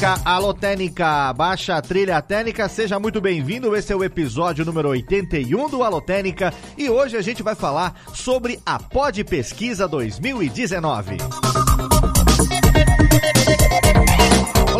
Técnica, alô Técnica, baixa trilha técnica, seja muito bem-vindo. Esse é o episódio número 81 do Alô Técnica e hoje a gente vai falar sobre a Pod Pesquisa 2019.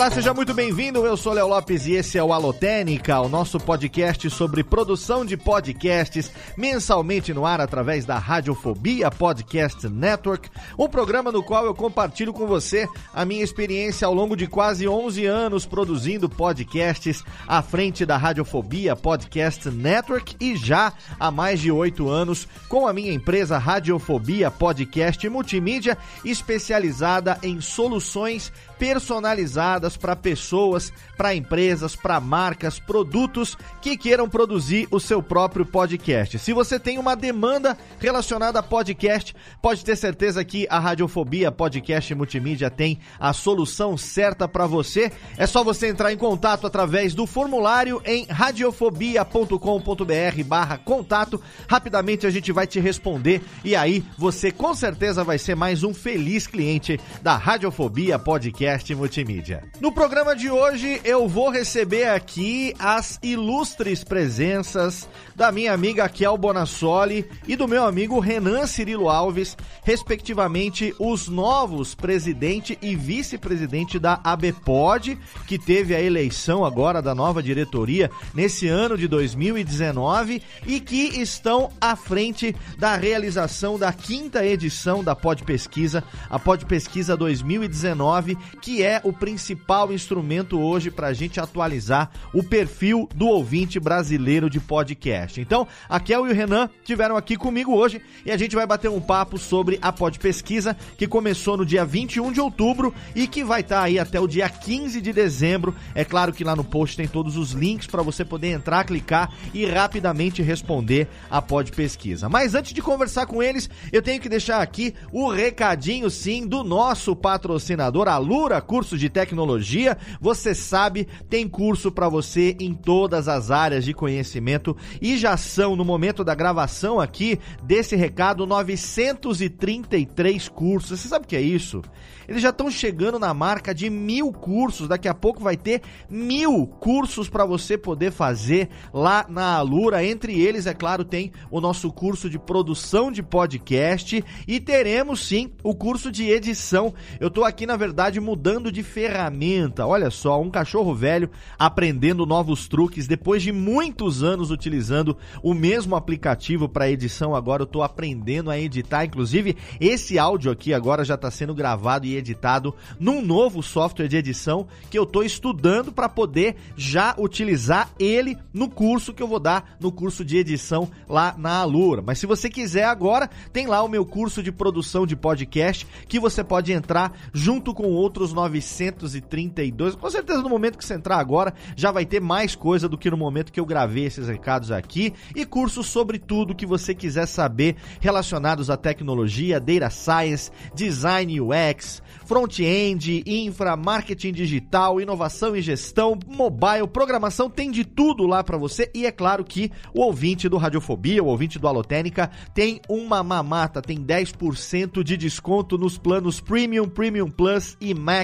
Olá, seja muito bem-vindo. Eu sou Léo Lopes e esse é o Alotênica, o nosso podcast sobre produção de podcasts, mensalmente no ar através da Radiofobia Podcast Network, um programa no qual eu compartilho com você a minha experiência ao longo de quase 11 anos produzindo podcasts à frente da Radiofobia Podcast Network e já há mais de 8 anos com a minha empresa Radiofobia Podcast Multimídia, especializada em soluções personalizadas para pessoas, para empresas, para marcas, produtos que queiram produzir o seu próprio podcast. Se você tem uma demanda relacionada a podcast, pode ter certeza que a Radiofobia Podcast Multimídia tem a solução certa para você. É só você entrar em contato através do formulário em radiofobia.com.br contato. Rapidamente a gente vai te responder e aí você com certeza vai ser mais um feliz cliente da Radiofobia Podcast Multimídia. No programa de hoje eu vou receber aqui as ilustres presenças da minha amiga Kel Bonassoli e do meu amigo Renan Cirilo Alves, respectivamente os novos presidente e vice-presidente da ABPOD, que teve a eleição agora da nova diretoria nesse ano de 2019 e que estão à frente da realização da quinta edição da Pod Pesquisa, a Pod Pesquisa 2019, que é o principal instrumento hoje para a gente atualizar o perfil do ouvinte brasileiro de podcast. Então, a Kel e o Renan tiveram aqui comigo hoje e a gente vai bater um papo sobre a Pod Pesquisa, que começou no dia 21 de outubro e que vai estar tá aí até o dia 15 de dezembro. É claro que lá no post tem todos os links para você poder entrar, clicar e rapidamente responder a Pod Pesquisa. Mas antes de conversar com eles, eu tenho que deixar aqui o recadinho sim do nosso patrocinador, a Lura Cursos de Tecnologia. Você sabe, tem curso para você em todas as áreas de conhecimento e já são no momento da gravação aqui desse recado 933 cursos. Você sabe o que é isso? Eles já estão chegando na marca de mil cursos. Daqui a pouco vai ter mil cursos para você poder fazer lá na Alura. Entre eles, é claro, tem o nosso curso de produção de podcast e teremos sim o curso de edição. Eu estou aqui, na verdade, mudando de ferramenta. Olha só, um cachorro velho aprendendo novos truques depois de muitos anos utilizando o mesmo aplicativo para edição. Agora eu estou aprendendo a editar. Inclusive, esse áudio aqui agora já está sendo gravado e editado num novo software de edição que eu estou estudando para poder já utilizar ele no curso que eu vou dar no curso de edição lá na Alura. Mas se você quiser agora, tem lá o meu curso de produção de podcast que você pode entrar junto com outros 932. Com certeza no momento que você entrar agora, já vai ter mais coisa do que no momento que eu gravei esses recados aqui e cursos sobre tudo que você quiser saber relacionados à tecnologia, data science, design UX, front-end, infra, marketing digital, inovação e gestão, mobile, programação, tem de tudo lá para você. E é claro que o ouvinte do Radiofobia, o ouvinte do Alotênica, tem uma mamata, tem 10% de desconto nos planos Premium, Premium Plus e Max.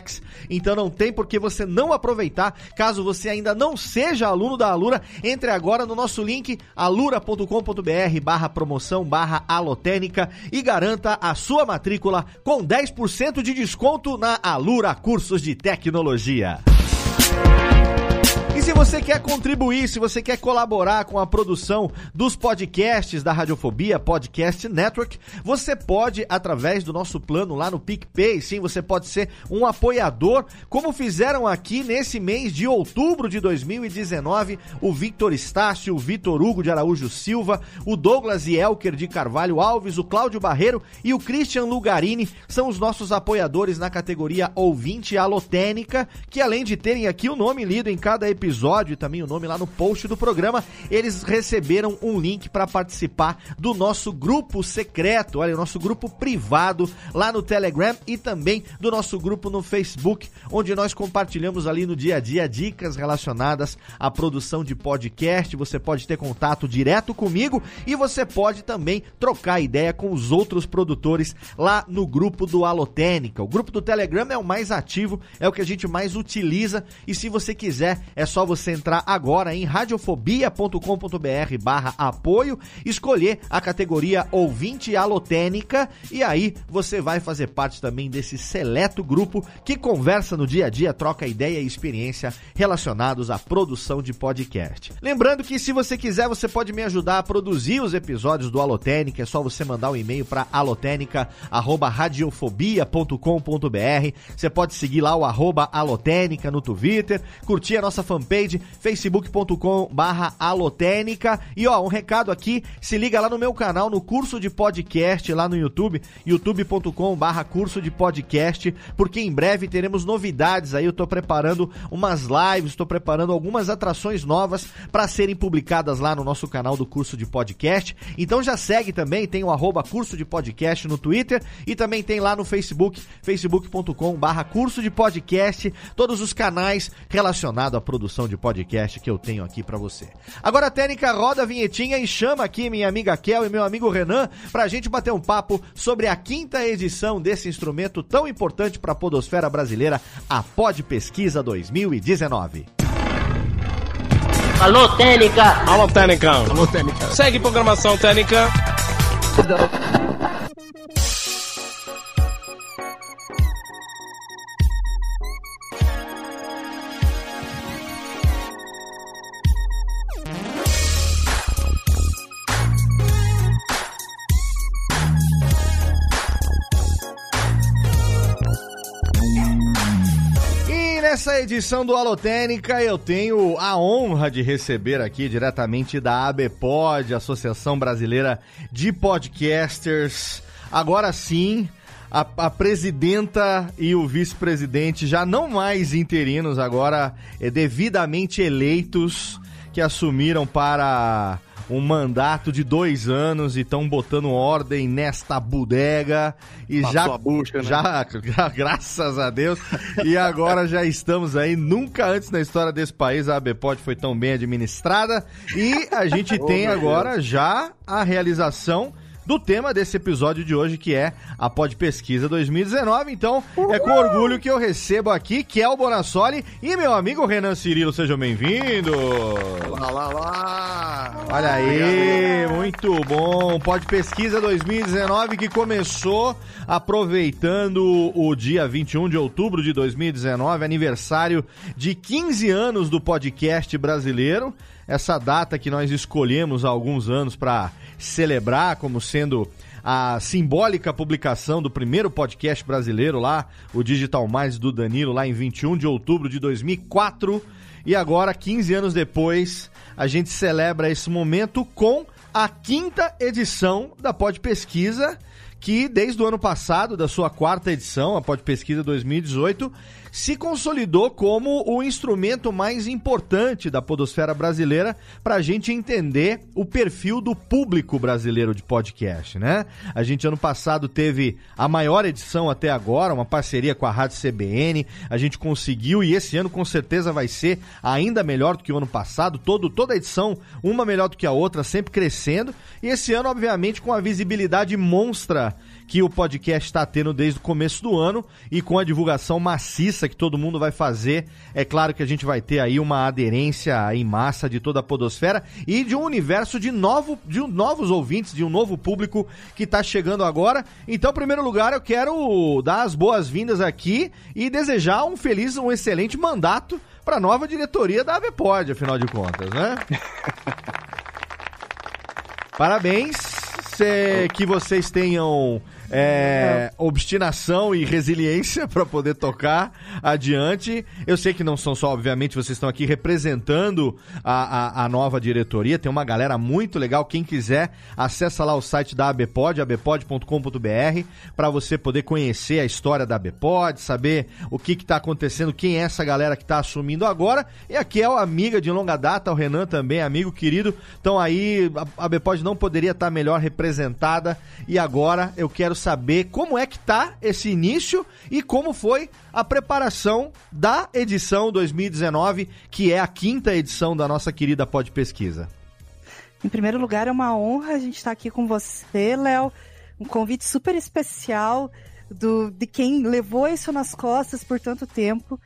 Então não tem por que você não aproveitar. Caso você ainda não seja aluno da Alura, entre agora no nosso link alura.com.br barra promoção barra alotênica e garanta a sua matrícula com 10% de desconto na Alura Cursos de Tecnologia. Se você quer contribuir, se você quer colaborar com a produção dos podcasts da Radiofobia Podcast Network, você pode, através do nosso plano lá no PicPay, sim, você pode ser um apoiador, como fizeram aqui nesse mês de outubro de 2019, o Victor Estácio, o Vitor Hugo de Araújo Silva, o Douglas e Elker de Carvalho Alves, o Cláudio Barreiro e o Christian Lugarini são os nossos apoiadores na categoria ouvinte alotênica, que além de terem aqui o nome lido em cada episódio, episódio e também o nome lá no post do programa, eles receberam um link para participar do nosso grupo secreto, olha, o nosso grupo privado lá no Telegram e também do nosso grupo no Facebook, onde nós compartilhamos ali no dia a dia dicas relacionadas à produção de podcast. Você pode ter contato direto comigo e você pode também trocar ideia com os outros produtores lá no grupo do Alotênica. O grupo do Telegram é o mais ativo, é o que a gente mais utiliza e se você quiser é só você entrar agora em radiofobia.com.br barra apoio, escolher a categoria ouvinte alotênica e aí você vai fazer parte também desse seleto grupo que conversa no dia a dia, troca ideia e experiência relacionados à produção de podcast. Lembrando que se você quiser, você pode me ajudar a produzir os episódios do Alotênica, é só você mandar um e-mail para alotênica@radiofobia.com.br. Você pode seguir lá o arroba alotênica no Twitter, curtir a nossa fanpage fanpage facebook.com barra alotênica. E ó, um recado aqui, se liga lá no meu canal, no curso de podcast lá no YouTube, youtube.com barra curso de podcast, porque em breve teremos novidades aí, eu tô preparando umas lives, estou preparando algumas atrações novas para serem publicadas lá no nosso canal do curso de podcast. Então já segue também, tem o arroba curso de podcast no Twitter e também tem lá no Facebook, facebook.com barra curso de podcast, todos os canais relacionados à produção produção de podcast que eu tenho aqui para você. Agora, Técnica, roda a vinhetinha e chama aqui minha amiga Kel e meu amigo Renan pra gente bater um papo sobre a quinta edição desse instrumento tão importante para a podosfera brasileira, a Pod Pesquisa 2019. Alô, Técnica! Alô, Técnica! Alô, Técnica! Segue programação Técnica! Nessa edição do Alotênica, eu tenho a honra de receber aqui diretamente da ABPOD, Associação Brasileira de Podcasters. Agora sim, a, a presidenta e o vice-presidente, já não mais interinos, agora é, devidamente eleitos, que assumiram para um mandato de dois anos e estão botando ordem nesta bodega e Passou já, a busca, né? já, já, graças a Deus, e agora já estamos aí, nunca antes na história desse país a ABPOD foi tão bem administrada e a gente tem agora já a realização do tema desse episódio de hoje, que é a Pod Pesquisa 2019. Então, é com orgulho que eu recebo aqui Kel Bonassoli e meu amigo Renan Cirilo. Sejam bem-vindos! Lá, lá, lá! Olha aí, muito bom. Pod Pesquisa 2019 que começou aproveitando o dia 21 de outubro de 2019, aniversário de 15 anos do podcast brasileiro. Essa data que nós escolhemos há alguns anos para celebrar como sendo a simbólica publicação do primeiro podcast brasileiro lá, o Digital Mais do Danilo, lá em 21 de outubro de 2004. E agora, 15 anos depois, a gente celebra esse momento com a quinta edição da Pod Pesquisa, que desde o ano passado, da sua quarta edição, a Pod Pesquisa 2018, se consolidou como o instrumento mais importante da podosfera brasileira para a gente entender o perfil do público brasileiro de podcast, né? A gente ano passado teve a maior edição até agora, uma parceria com a Rádio CBN, a gente conseguiu e esse ano com certeza vai ser ainda melhor do que o ano passado, todo, toda edição uma melhor do que a outra, sempre crescendo, e esse ano obviamente com a visibilidade monstra que o podcast está tendo desde o começo do ano e com a divulgação maciça que todo mundo vai fazer. É claro que a gente vai ter aí uma aderência em massa de toda a podosfera e de um universo de, novo, de novos ouvintes, de um novo público que está chegando agora. Então, em primeiro lugar, eu quero dar as boas-vindas aqui e desejar um feliz, um excelente mandato para a nova diretoria da ABPOD, afinal de contas, né? Parabéns, que vocês tenham é, obstinação e resiliência para poder tocar adiante. Eu sei que não são só, obviamente, vocês estão aqui representando a, a, a nova diretoria. Tem uma galera muito legal. Quem quiser, acessa lá o site da ABPOD, abpod.com.br, para você poder conhecer a história da ABPOD, saber o que está acontecendo, quem é essa galera que está assumindo agora. E aqui é a amiga de longa data, o Renan também, amigo querido. Então aí, a ABPOD não poderia estar tá melhor representada. E agora eu quero saber como é que tá esse início e como foi a preparação da edição 2019, que é a quinta edição da nossa querida Pod Pesquisa. Em primeiro lugar, é uma honra a gente estar aqui com você, Léo. Um convite super especial do, de quem levou isso nas costas por tanto tempo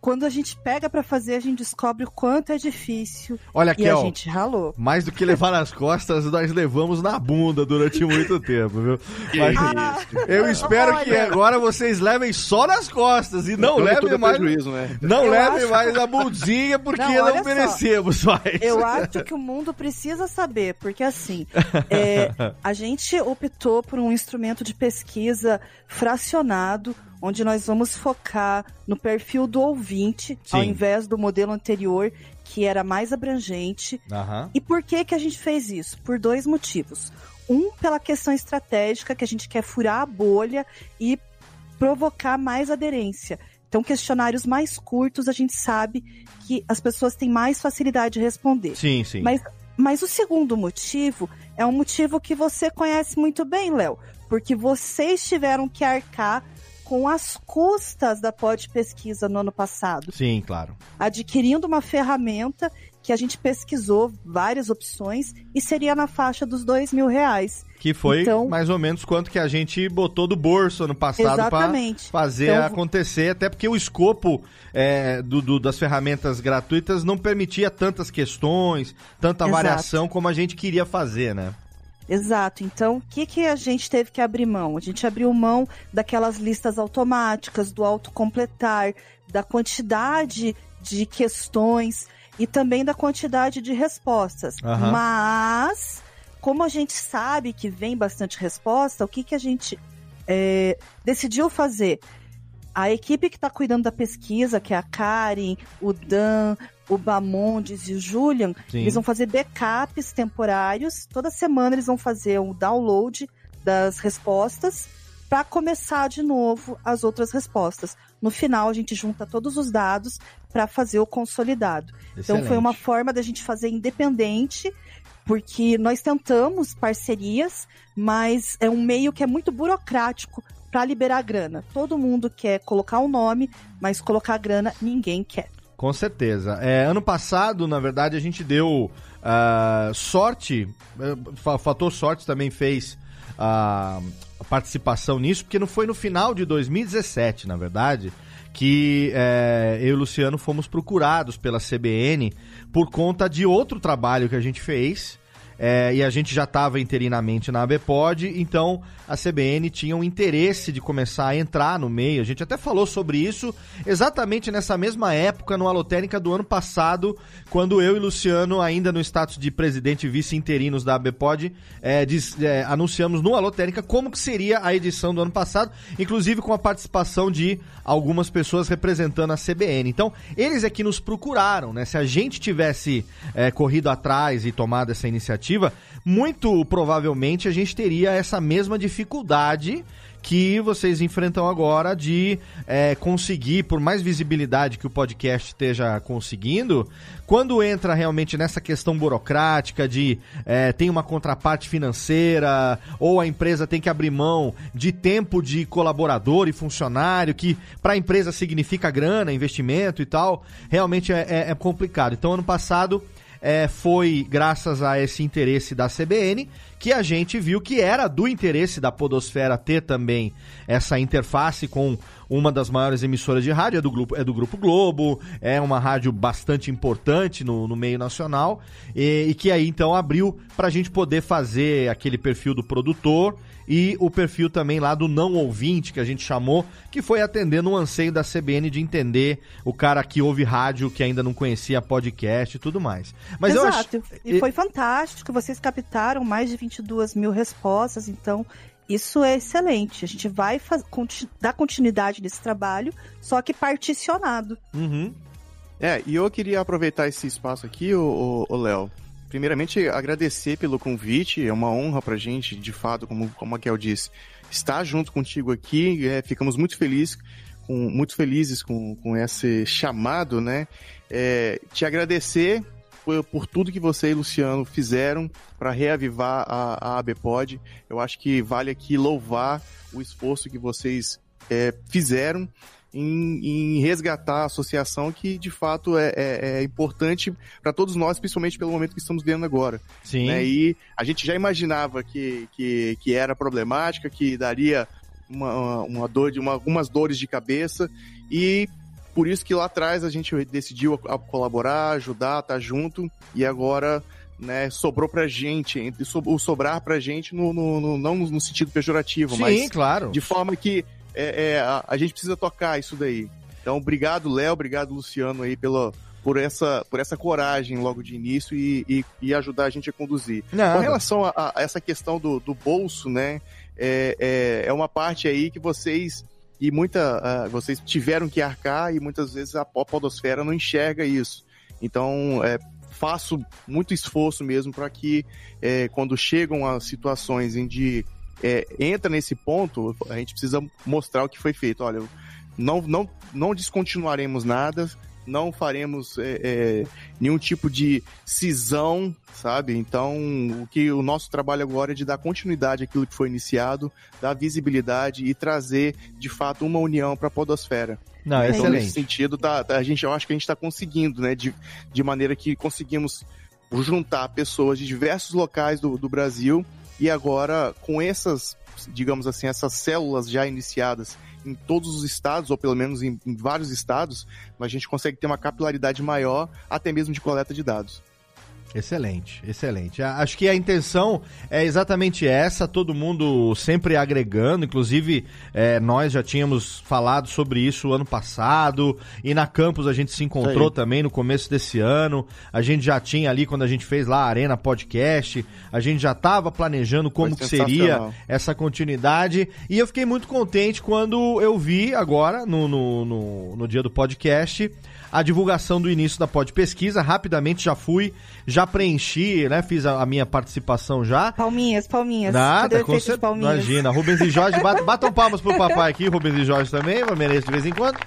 quando a gente pega para fazer, a gente descobre o quanto é difícil. Olha, e Kel, a gente ralou. Mais do que levar nas costas, nós levamos na bunda durante muito tempo, viu? Mas, ah, eu espero olha. que agora vocês levem só nas costas e não, levem mais. Prejuízo, né? Não eu levem acho... mais a bundinha porque não, não merecemos só. mais. Eu acho que o mundo precisa saber, porque assim, é, a gente optou por um instrumento de pesquisa fracionado onde nós vamos focar no perfil do ouvinte, Sim. ao invés do modelo anterior, que era mais abrangente. Uhum. E por que, que a gente fez isso? Por dois motivos. Um, pela questão estratégica, que a gente quer furar a bolha e provocar mais aderência. Então, questionários mais curtos, a gente sabe que as pessoas têm mais facilidade de responder. Sim, sim. Mas, mas o segundo motivo é um motivo que você conhece muito bem, Léo. Porque vocês tiveram que arcar com as custas da Pod Pesquisa no ano passado. Sim, claro. Adquirindo uma ferramenta que a gente pesquisou várias opções e seria na faixa dos dois mil reais. Que foi então, mais ou menos quanto que a gente botou do bolso ano passado para fazer então, acontecer, até porque o escopo é, do, do, das ferramentas gratuitas não permitia tantas questões, tanta Exato. variação como a gente queria fazer, né? Exato. Então, o que, que a gente teve que abrir mão? A gente abriu mão daquelas listas automáticas, do autocompletar, da quantidade de questões e também da quantidade de respostas. Uhum. Mas, como a gente sabe que vem bastante resposta, o que, que a gente é, decidiu fazer? A equipe que está cuidando da pesquisa, que é a Karen, o Dan, o Bamondes e o Julian, Sim. eles vão fazer backups temporários. Toda semana eles vão fazer o download das respostas para começar de novo as outras respostas. No final, a gente junta todos os dados para fazer o consolidado. Excelente. Então, foi uma forma da gente fazer independente, porque nós tentamos parcerias, mas é um meio que é muito burocrático para liberar grana. Todo mundo quer colocar o um nome, mas colocar grana ninguém quer. Com certeza. É, ano passado, na verdade, a gente deu uh, sorte, o uh, fator sorte também fez uh, a participação nisso, porque não foi no final de 2017, na verdade, que é, eu e o Luciano fomos procurados pela CBN por conta de outro trabalho que a gente fez é, e a gente já estava interinamente na ABPOD, então a CBN tinha um interesse de começar a entrar no meio. A gente até falou sobre isso exatamente nessa mesma época, no Alotênica do ano passado, quando eu e Luciano, ainda no status de presidente e vice interinos da ABPOD, é, diz, é, anunciamos no Alotênica como que seria a edição do ano passado, inclusive com a participação de algumas pessoas representando a CBN. Então, eles é que nos procuraram, né? Se a gente tivesse é, corrido atrás e tomado essa iniciativa, muito provavelmente a gente teria essa mesma dificuldade que vocês enfrentam agora de é, conseguir, por mais visibilidade que o podcast esteja conseguindo, quando entra realmente nessa questão burocrática de é, tem uma contraparte financeira ou a empresa tem que abrir mão de tempo de colaborador e funcionário, que para a empresa significa grana, investimento e tal, realmente é, é, é complicado. Então, ano passado é, foi graças a esse interesse da CBN que a gente viu que era do interesse da Podosfera ter também essa interface com uma das maiores emissoras de rádio, é do Grupo, é do grupo Globo, é uma rádio bastante importante no, no meio nacional, e, e que aí então abriu para a gente poder fazer aquele perfil do produtor e o perfil também lá do não ouvinte, que a gente chamou, que foi atendendo um anseio da CBN de entender o cara que ouve rádio, que ainda não conhecia podcast e tudo mais. Mas Exato, eu acho... e foi fantástico, vocês captaram mais de 22 mil respostas, então isso é excelente. A gente vai conti dar continuidade nesse trabalho, só que particionado. Uhum. É, e eu queria aproveitar esse espaço aqui, o Léo. Primeiramente, agradecer pelo convite. É uma honra pra gente, de fato, como, como a Kel disse, estar junto contigo aqui. É, ficamos muito felizes com, muito felizes com, com esse chamado, né? É, te agradecer por, por tudo que você e Luciano fizeram para reavivar a, a ABPOD. Eu acho que vale aqui louvar o esforço que vocês é, fizeram em, em, resgatar a associação que de fato é, é, é importante para todos nós, principalmente pelo momento que estamos vivendo agora. Sim. Né? E a gente já imaginava que, que, que era problemática, que daria uma, uma dor de uma, algumas dores de cabeça e por isso que lá atrás a gente decidiu a, a colaborar, ajudar, estar tá junto e agora né, sobrou pra gente, o sobrar pra gente no, no, no não no sentido pejorativo, Sim, mas claro. de forma que é, é, a, a, gente precisa tocar isso daí. Então, obrigado, Léo, obrigado, Luciano, aí, pela, por, essa, por essa coragem logo de início e, e, e ajudar a gente a conduzir. Não. Com relação a, a, essa questão do, do bolso, né, é, é, é uma parte aí que vocês e muita uh, vocês tiveram que arcar e muitas vezes a podosfera não enxerga isso. Então, é, faço muito esforço mesmo para que é, quando chegam as situações em que é, entra nesse ponto, a gente precisa mostrar o que foi feito. Olha, não, não, não descontinuaremos nada, não faremos é, é, nenhum tipo de cisão, sabe? Então, o que o nosso trabalho agora é de dar continuidade àquilo que foi iniciado, dar visibilidade e trazer, de fato, uma união para a podosfera. Não, então, excelente. nesse sentido, tá, tá, a gente, eu acho que a gente está conseguindo, né? De, de maneira que conseguimos juntar pessoas de diversos locais do, do Brasil e agora com essas, digamos assim, essas células já iniciadas em todos os estados, ou pelo menos em, em vários estados, a gente consegue ter uma capilaridade maior, até mesmo de coleta de dados. Excelente, excelente. Acho que a intenção é exatamente essa, todo mundo sempre agregando, inclusive é, nós já tínhamos falado sobre isso ano passado, e na campus a gente se encontrou também no começo desse ano, a gente já tinha ali, quando a gente fez lá a Arena Podcast, a gente já estava planejando como que seria essa continuidade, e eu fiquei muito contente quando eu vi agora, no, no, no, no dia do podcast, a divulgação do início da Pod Pesquisa. Rapidamente já fui, já preenchi, né? Fiz a, a minha participação já. Palminhas, palminhas. Nada, com certeza. Imagina, Rubens e Jorge, bat, batam palmas pro papai aqui, Rubens e Jorge também, eu mereço de vez em quando.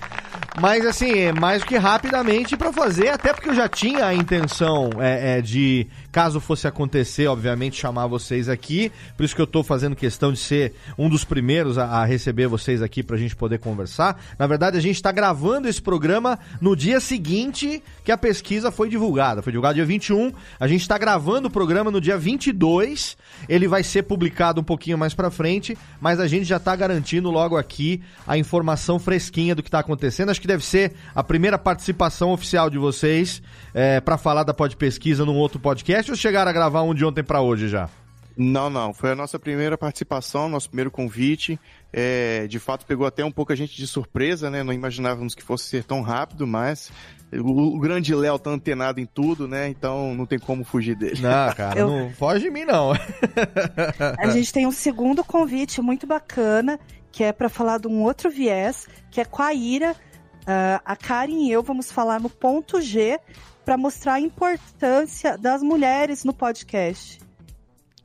Mas assim, é mais do que rapidamente para fazer, até porque eu já tinha a intenção é, é, de, caso fosse acontecer, obviamente, chamar vocês aqui. Por isso que eu tô fazendo questão de ser um dos primeiros a, a receber vocês aqui pra gente poder conversar. Na verdade, a gente tá gravando esse programa no dia seguinte que a pesquisa foi divulgada. Foi divulgada dia 21. A gente tá gravando o programa no dia 22. Ele vai ser publicado um pouquinho mais pra frente, mas a gente já tá garantindo logo aqui a informação fresquinha do que tá acontecendo acho que deve ser a primeira participação oficial de vocês é, para falar da Pod Pesquisa num outro podcast ou chegaram a gravar um de ontem para hoje já? Não, não. Foi a nossa primeira participação, nosso primeiro convite. É, de fato, pegou até um pouco a gente de surpresa, né? Não imaginávamos que fosse ser tão rápido, mas o, o grande Léo tá antenado em tudo, né? Então não tem como fugir dele. Não, cara, Eu... não foge de mim, não. a gente tem um segundo convite muito bacana, que é para falar de um outro viés, que é com a Ira Uh, a Karen e eu vamos falar no ponto G para mostrar a importância das mulheres no podcast.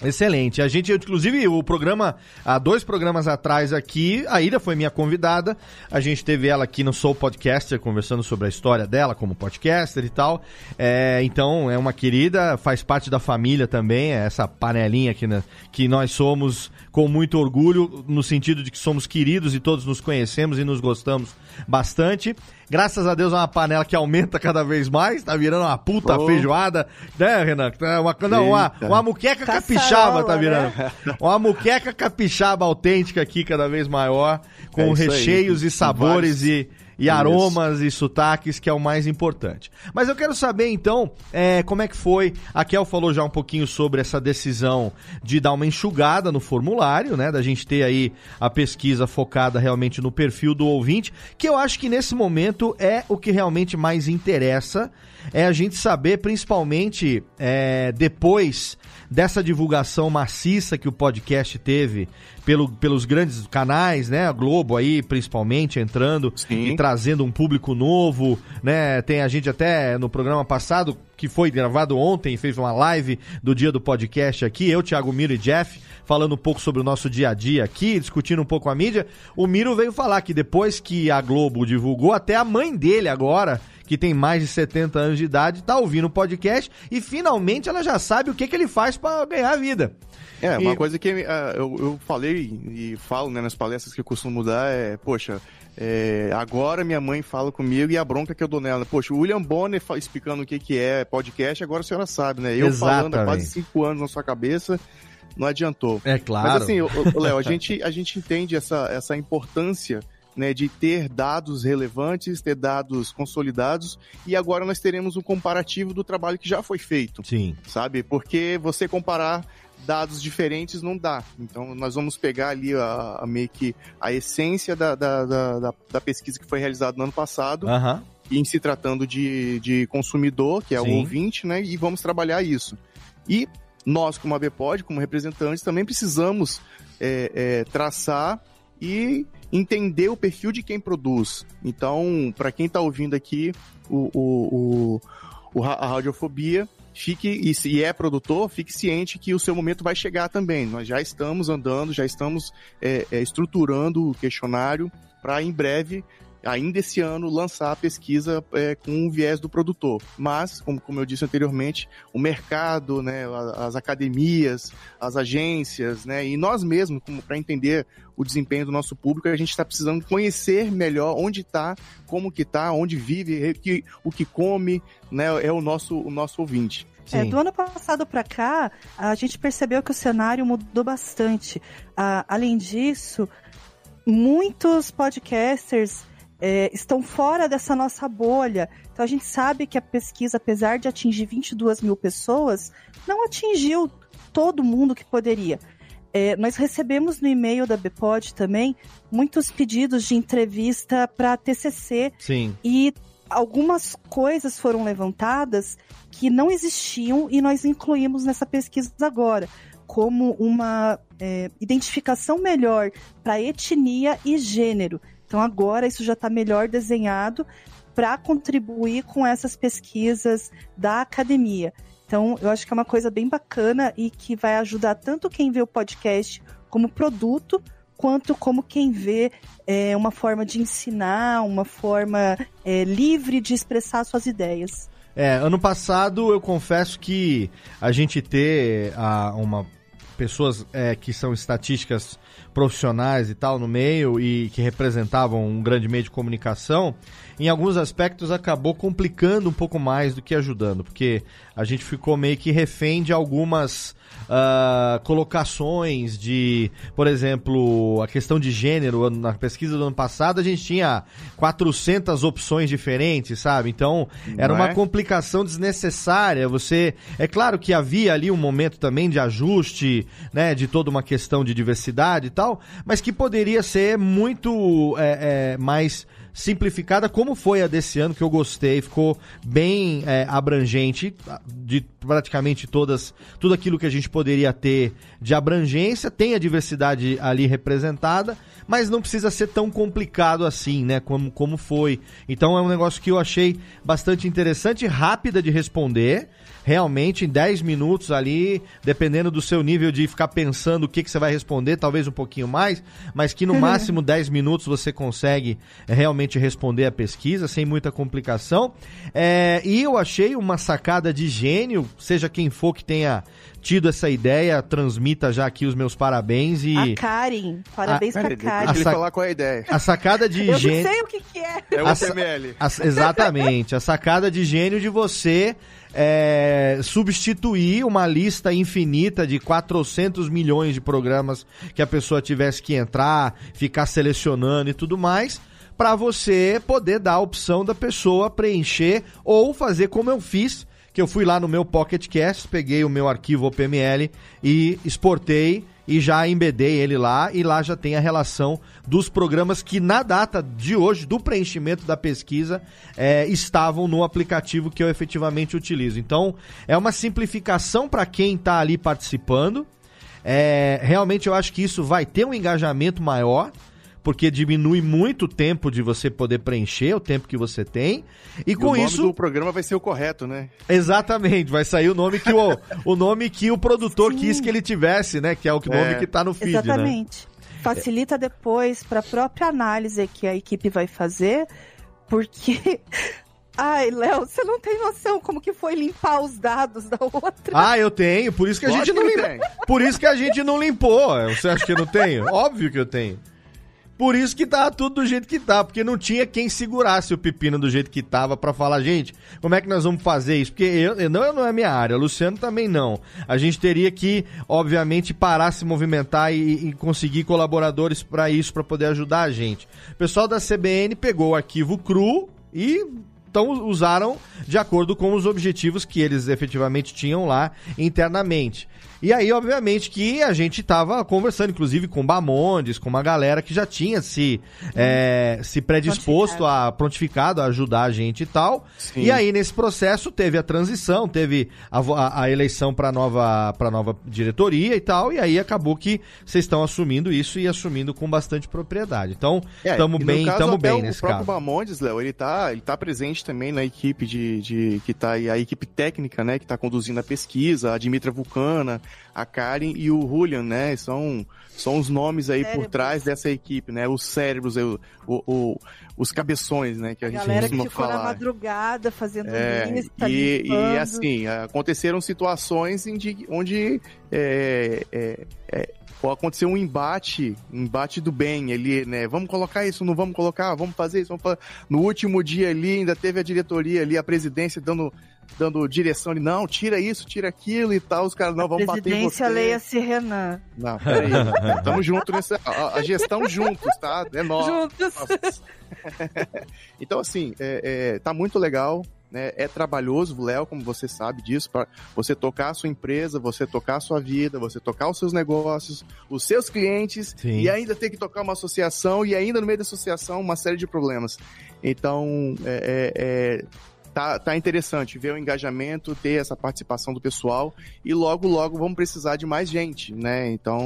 Excelente. A gente, inclusive, o programa, há dois programas atrás aqui, a Ira foi minha convidada. A gente teve ela aqui no Soul Podcaster, conversando sobre a história dela como podcaster e tal. É, então, é uma querida, faz parte da família também, é essa panelinha aqui, né, que nós somos com muito orgulho, no sentido de que somos queridos e todos nos conhecemos e nos gostamos bastante. Graças a Deus é uma panela que aumenta cada vez mais, tá virando uma puta oh. feijoada, né, Renan? É uma, não, uma, uma muqueca capixaba tá virando. Né? Uma muqueca capixaba autêntica aqui, cada vez maior, com é recheios aí. e sabores e e aromas Isso. e sotaques, que é o mais importante. Mas eu quero saber então é, como é que foi. A Kel falou já um pouquinho sobre essa decisão de dar uma enxugada no formulário, né? Da gente ter aí a pesquisa focada realmente no perfil do ouvinte, que eu acho que nesse momento é o que realmente mais interessa. É a gente saber, principalmente é, depois dessa divulgação maciça que o podcast teve pelo, pelos grandes canais, né? A Globo aí, principalmente, entrando Sim. e trazendo um público novo, né? Tem a gente até no programa passado, que foi gravado ontem, fez uma live do dia do podcast aqui, eu, Thiago Miro e Jeff, falando um pouco sobre o nosso dia a dia aqui, discutindo um pouco a mídia. O Miro veio falar que depois que a Globo divulgou, até a mãe dele agora que tem mais de 70 anos de idade, tá ouvindo o podcast e finalmente ela já sabe o que, que ele faz para ganhar a vida. É, uma coisa que uh, eu, eu falei e falo né, nas palestras que eu costumo dar é, poxa, é, agora minha mãe fala comigo e a bronca que eu dou nela. Poxa, o William Bonner explicando o que, que é podcast, agora a senhora sabe, né? Eu Exatamente. falando há quase cinco anos na sua cabeça, não adiantou. É claro. Mas assim, Léo, a gente, a gente entende essa, essa importância né, de ter dados relevantes, ter dados consolidados, e agora nós teremos um comparativo do trabalho que já foi feito. Sim. Sabe? Porque você comparar dados diferentes não dá. Então nós vamos pegar ali a, a meio que a essência da, da, da, da, pesquisa que foi realizada no ano passado. Uhum. Em se tratando de, de consumidor, que é Sim. o ouvinte, né? E vamos trabalhar isso. E nós, como a BPOD, como representantes, também precisamos é, é, traçar e entender o perfil de quem produz. Então, para quem está ouvindo aqui o, o, o, a radiofobia, fique e, e é produtor, fique ciente que o seu momento vai chegar também. Nós já estamos andando, já estamos é, é, estruturando o questionário para em breve ainda esse ano, lançar a pesquisa é, com o viés do produtor. Mas, como, como eu disse anteriormente, o mercado, né, as academias, as agências, né, e nós mesmos, para entender o desempenho do nosso público, a gente está precisando conhecer melhor onde está, como que está, onde vive, que, o que come, né, é o nosso, o nosso ouvinte. É, do ano passado para cá, a gente percebeu que o cenário mudou bastante. Ah, além disso, muitos podcasters é, estão fora dessa nossa bolha. Então a gente sabe que a pesquisa, apesar de atingir 22 mil pessoas, não atingiu todo mundo que poderia. É, nós recebemos no e-mail da Bpod também muitos pedidos de entrevista para TCC. Sim. E algumas coisas foram levantadas que não existiam e nós incluímos nessa pesquisa agora, como uma é, identificação melhor para etnia e gênero. Então agora isso já está melhor desenhado para contribuir com essas pesquisas da academia. Então eu acho que é uma coisa bem bacana e que vai ajudar tanto quem vê o podcast como produto, quanto como quem vê é, uma forma de ensinar, uma forma é, livre de expressar suas ideias. É, ano passado eu confesso que a gente ter a, uma pessoas é, que são estatísticas profissionais e tal no meio e que representavam um grande meio de comunicação, em alguns aspectos acabou complicando um pouco mais do que ajudando, porque a gente ficou meio que refém de algumas uh, colocações de, por exemplo, a questão de gênero. Na pesquisa do ano passado a gente tinha 400 opções diferentes, sabe? Então era uma é? complicação desnecessária. Você, é claro que havia ali um momento também de ajuste, né, de toda uma questão de diversidade e tal, mas que poderia ser muito é, é, mais simplificada, como foi a desse ano, que eu gostei, ficou bem é, abrangente, de praticamente todas, tudo aquilo que a gente poderia ter de abrangência, tem a diversidade ali representada, mas não precisa ser tão complicado assim, né, como, como foi. Então é um negócio que eu achei bastante interessante, rápida de responder, realmente em 10 minutos ali, dependendo do seu nível de ficar pensando o que, que você vai responder, talvez um pouquinho mais, mas que no máximo 10 minutos você consegue é, realmente responder a pesquisa sem muita complicação. É, e eu achei uma sacada de gênio, seja quem for que tenha tido essa ideia, transmita já aqui os meus parabéns e... A Karen, parabéns a, pra Karen. Deixa ele falar qual é a ideia. A sacada de Eu gênio... não sei o que, que é. É o UTML. exatamente, a sacada de gênio de você é, substituir uma lista infinita de 400 milhões de programas que a pessoa tivesse que entrar, ficar selecionando e tudo mais, para você poder dar a opção da pessoa preencher ou fazer como eu fiz, que eu fui lá no meu Pocket Cast, peguei o meu arquivo OPML e exportei e já embedei ele lá e lá já tem a relação dos programas que na data de hoje do preenchimento da pesquisa é, estavam no aplicativo que eu efetivamente utilizo. Então é uma simplificação para quem está ali participando. É, realmente eu acho que isso vai ter um engajamento maior porque diminui muito o tempo de você poder preencher, o tempo que você tem. E, e com o nome isso. O programa vai ser o correto, né? Exatamente, vai sair o nome que o, o nome que o produtor Sim. quis que ele tivesse, né? Que é o é. nome que está no feed. Né? Exatamente. Né? Facilita depois para a própria análise que a equipe vai fazer, porque Ai, Léo, você não tem noção como que foi limpar os dados da outra. Ah, eu tenho, por isso que a gente não limpou. Por isso que a gente não limpou. Você acha que eu não tenho? Óbvio que eu tenho. Por isso que tava tudo do jeito que tá, porque não tinha quem segurasse o pepino do jeito que tava para falar, gente, como é que nós vamos fazer isso? Porque eu, não, não é minha área, Luciano também não. A gente teria que, obviamente, parar, se movimentar e, e conseguir colaboradores para isso, para poder ajudar a gente. O pessoal da CBN pegou o arquivo cru e então usaram de acordo com os objetivos que eles efetivamente tinham lá internamente. E aí, obviamente, que a gente estava conversando, inclusive, com Bamondes, com uma galera que já tinha se, é, se predisposto a prontificado a ajudar a gente e tal. Sim. E aí, nesse processo, teve a transição, teve a, a, a eleição para nova para nova diretoria e tal. E aí acabou que vocês estão assumindo isso e assumindo com bastante propriedade. Então, estamos é, bem, estamos bem nesse caso. O próprio Bamondes, Léo, ele tá, ele tá presente também na equipe de, de que tá aí, a equipe técnica, né, que está conduzindo a pesquisa, a Dimitra Vulcana, a Karen e o Julian, né? São, são os nomes aí por trás dessa equipe, né? Os cérebros, o, o, o os cabeções, né? Que a, a gente galera que ficou falar. na madrugada fazendo é, lista, e, e assim, aconteceram situações onde é, é, é, aconteceu um embate, um embate do bem ali, né? Vamos colocar isso, não vamos colocar, vamos fazer isso, vamos fazer... No último dia ali, ainda teve a diretoria ali, a presidência dando dando direção ali, não, tira isso, tira aquilo e tal, os caras, não, vamos bater em você. leia-se Renan. Não, peraí, tamo junto nessa, a, a, gestão juntos, tá? É nós. Juntos. então, assim, é, é, tá muito legal, né? É trabalhoso, Léo, como você sabe disso, para você tocar a sua empresa, você tocar a sua vida, você tocar os seus negócios, os seus clientes, Sim. e ainda ter que tocar uma associação, e ainda no meio da associação uma série de problemas. Então, é, é, é tá, tá interessante ver o engajamento, ter essa participação do pessoal e logo, logo vamos precisar de mais gente, né? Então,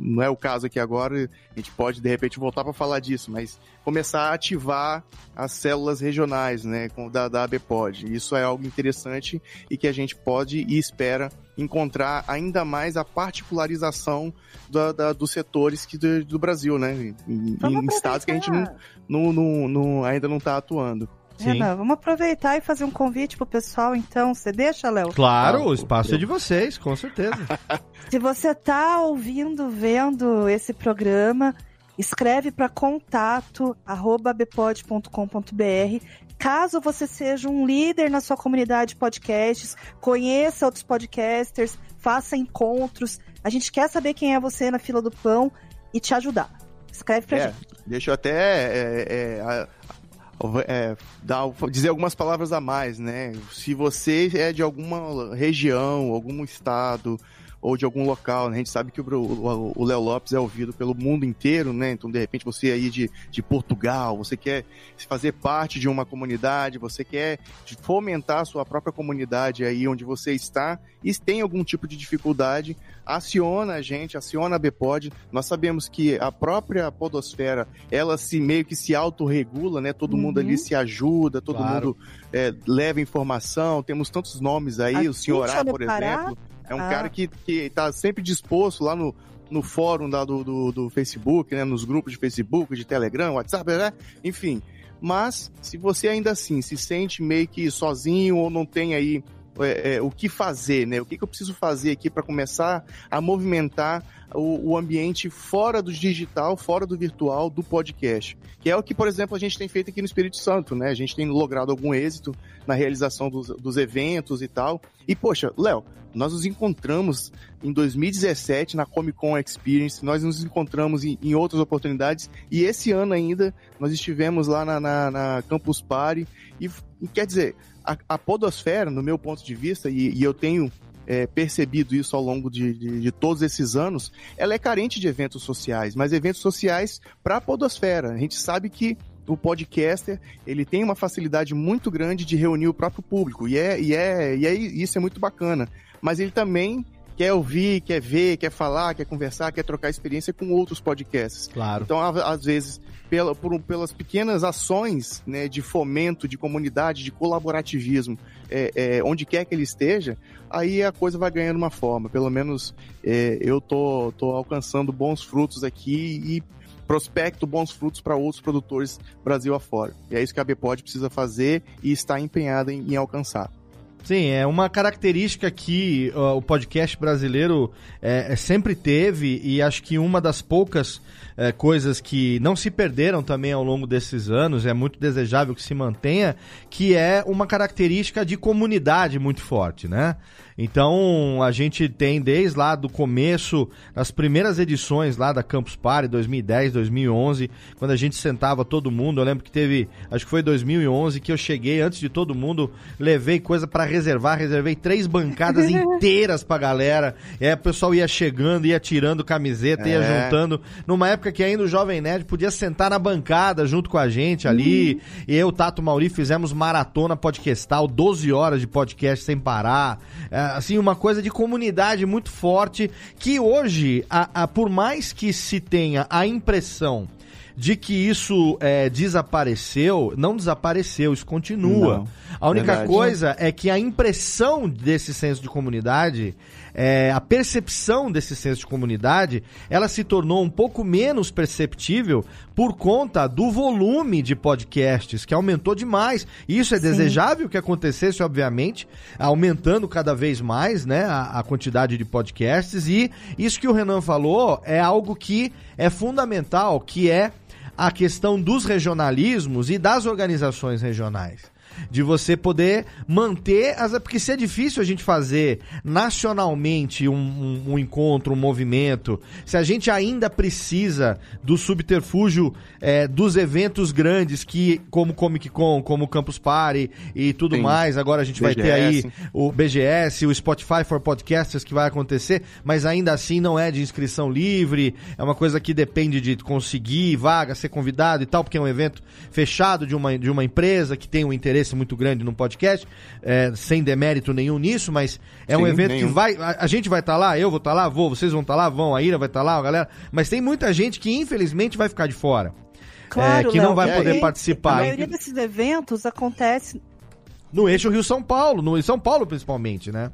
não é o caso aqui agora, a gente pode de repente voltar para falar disso, mas começar a ativar as células regionais, né, da, da ABPOD. Isso é algo interessante e que a gente pode e espera encontrar ainda mais a particularização da, da, dos setores que do, do Brasil, né? Em, em estados que a gente não, não, não, não ainda não está atuando. Renan, vamos aproveitar e fazer um convite pro pessoal, então. Você deixa, Léo? Claro, o espaço é de vocês, com certeza. Se você tá ouvindo, vendo esse programa, escreve para contato bpod.com.br. Caso você seja um líder na sua comunidade de podcasts, conheça outros podcasters, faça encontros. A gente quer saber quem é você na fila do pão e te ajudar. Escreve pra é, gente. Deixa eu até é, é, é, dar, dizer algumas palavras a mais, né? Se você é de alguma região, algum estado, ou de algum local. Né? A gente sabe que o Léo Lopes é ouvido pelo mundo inteiro, né? Então, de repente, você aí de, de Portugal, você quer fazer parte de uma comunidade, você quer fomentar a sua própria comunidade aí onde você está e tem algum tipo de dificuldade, aciona a gente, aciona a Bpod. Nós sabemos que a própria podosfera, ela se meio que se autorregula, né? Todo uhum. mundo ali se ajuda, todo claro. mundo é, leva informação. Temos tantos nomes aí, a o Senhorá, por exemplo. É um ah. cara que, que tá sempre disposto lá no, no fórum lá do, do, do, Facebook, né? Nos grupos de Facebook, de Telegram, WhatsApp, né? Enfim. Mas, se você ainda assim se sente meio que sozinho ou não tem aí é, é, o que fazer, né? O que, que eu preciso fazer aqui para começar a movimentar o, o, ambiente fora do digital, fora do virtual, do podcast. Que é o que, por exemplo, a gente tem feito aqui no Espírito Santo, né? A gente tem logrado algum êxito na realização dos, dos eventos e tal. E, poxa, Léo, nós nos encontramos em 2017 na Comic Con Experience, nós nos encontramos em, em outras oportunidades, e esse ano ainda nós estivemos lá na, na, na Campus Party, e, e quer dizer, a, a, podosfera, no meu ponto de vista, e, e eu tenho é, percebido isso ao longo de, de, de, todos esses anos, ela é carente de eventos sociais, mas eventos sociais para a podosfera. A gente sabe que o podcaster ele tem uma facilidade muito grande de reunir o próprio público e é, e é, e é isso é muito bacana. Mas ele também quer ouvir, quer ver, quer falar, quer conversar, quer trocar experiência com outros podcasts. Claro. Então, às vezes, pela, por, pelas pequenas ações né, de fomento, de comunidade, de colaborativismo, é, é, onde quer que ele esteja, aí a coisa vai ganhando uma forma. Pelo menos é, eu tô, tô alcançando bons frutos aqui e prospecto bons frutos para outros produtores Brasil afora. E é isso que a Bpod precisa fazer e está empenhada em, em alcançar. Sim, é uma característica que uh, o podcast brasileiro é, é, sempre teve e acho que uma das poucas é, coisas que não se perderam também ao longo desses anos, é muito desejável que se mantenha, que é uma característica de comunidade muito forte, né? Então, a gente tem desde lá do começo, as primeiras edições lá da Campus Party, 2010, 2011, quando a gente sentava todo mundo. Eu lembro que teve, acho que foi 2011, que eu cheguei antes de todo mundo, levei coisa para reservar, reservei três bancadas inteiras pra galera. E aí o pessoal ia chegando, ia tirando camiseta, é. ia juntando. Numa época que ainda o Jovem Nerd podia sentar na bancada junto com a gente ali. Uhum. E eu, Tato Mauri, fizemos maratona podcastal, 12 horas de podcast sem parar. É, assim, uma coisa de comunidade muito forte que hoje, a, a, por mais que se tenha a impressão de que isso é, desapareceu, não desapareceu, isso continua. Não, a única verdade. coisa é que a impressão desse senso de comunidade é, a percepção desse senso de comunidade, ela se tornou um pouco menos perceptível por conta do volume de podcasts, que aumentou demais. Isso é Sim. desejável que acontecesse, obviamente, aumentando cada vez mais né, a, a quantidade de podcasts. E isso que o Renan falou é algo que é fundamental, que é a questão dos regionalismos e das organizações regionais de você poder manter as. Porque se é difícil a gente fazer nacionalmente um, um, um encontro, um movimento, se a gente ainda precisa do subterfúgio é, dos eventos grandes, que como Comic Con, como Campus Party e tudo Sim. mais, agora a gente BGS. vai ter aí o BGS, o Spotify for Podcasters que vai acontecer, mas ainda assim não é de inscrição livre, é uma coisa que depende de conseguir vaga, ser convidado e tal, porque é um evento fechado de uma, de uma empresa que tem um interesse interesse muito grande no podcast, é, sem demérito nenhum nisso, mas é Sim, um evento nenhum. que vai. A, a gente vai estar tá lá, eu vou estar tá lá, vou, vocês vão estar tá lá, vão, a Ira vai estar tá lá, a galera. Mas tem muita gente que infelizmente vai ficar de fora. Claro, é, que não vai poder participar. A maioria desses eventos acontece no eixo Rio São Paulo, no São Paulo principalmente, né?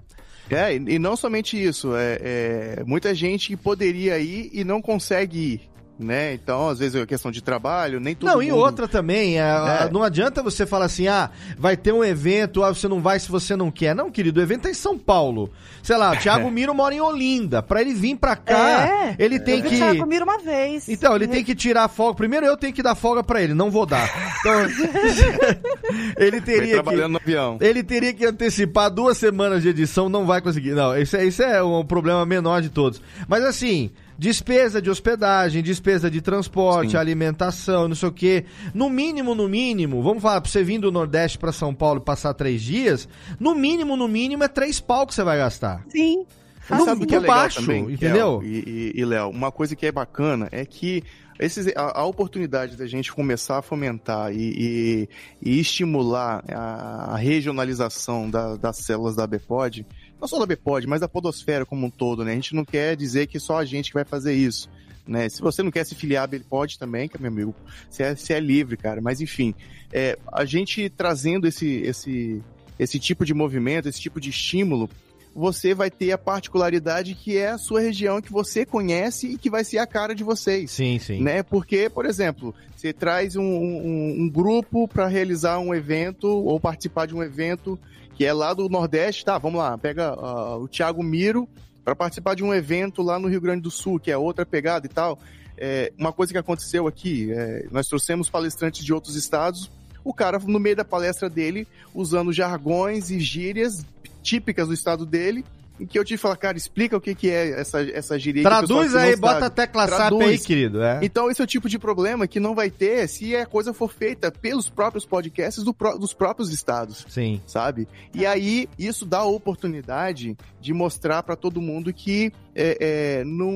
É, e, e não somente isso, é, é, muita gente que poderia ir e não consegue ir né? Então, às vezes é questão de trabalho, nem tudo. Não, mundo... e outra também, é, é. não adianta você falar assim, ah, vai ter um evento, ah, você não vai se você não quer. Não, querido, o evento é em São Paulo. Sei lá, o Thiago Miro mora em Olinda. Pra ele vir pra cá, é, ele tem que. O Thiago Miro uma vez. Então, ele tem que tirar folga. Primeiro eu tenho que dar folga pra ele, não vou dar. Então, ele teria trabalhando que. no avião. Ele teria que antecipar duas semanas de edição, não vai conseguir. Não, isso é, isso é um problema menor de todos. Mas assim. Despesa de hospedagem, despesa de transporte, Sim. alimentação, não sei o quê. No mínimo, no mínimo, vamos falar, pra você vir do Nordeste para São Paulo e passar três dias, no mínimo, no mínimo, é três pau que você vai gastar. Sim. No, sabe o que é legal baixo, também, entendeu? e, e, e Léo, uma coisa que é bacana é que esses, a, a, oportunidade da gente começar a fomentar e, e, e estimular a, a regionalização da, das células da BPOD, não só da BPOD, mas da podosfera como um todo, né? A gente não quer dizer que só a gente que vai fazer isso. Né? Se você não quer se filiar, ele pode também, que é meu amigo. Você é, você é livre, cara. Mas enfim, é, a gente trazendo esse, esse, esse tipo de movimento, esse tipo de estímulo, você vai ter a particularidade que é a sua região que você conhece e que vai ser a cara de vocês. Sim, sim. Né? Porque, por exemplo, você traz um, um, um grupo para realizar um evento ou participar de um evento que é lá do Nordeste, tá, vamos lá, pega uh, o Thiago Miro para participar de um evento lá no Rio Grande do Sul, que é outra pegada e tal. É, uma coisa que aconteceu aqui, é, nós trouxemos palestrantes de outros estados, o cara, no meio da palestra dele, usando jargões e gírias típicas do estado dele, em que eu tive que falar, cara, explica o que, que é essa, essa gíria Traduz aí, bota a tecla SAP aí, querido. É. Então, esse é o tipo de problema que não vai ter se a coisa for feita pelos próprios podcasts do dos próprios estados. Sim. Sabe? E aí, isso dá a oportunidade de mostrar para todo mundo que é, é, não,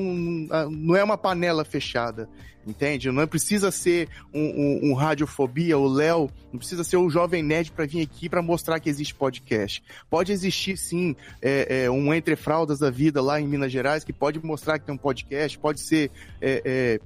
não é uma panela fechada entende? Não precisa ser um, um, um radiofobia, o Léo, não precisa ser o jovem nerd para vir aqui para mostrar que existe podcast. Pode existir sim é, é, um Entre Fraldas da vida lá em Minas Gerais que pode mostrar que tem um podcast, pode ser é, é,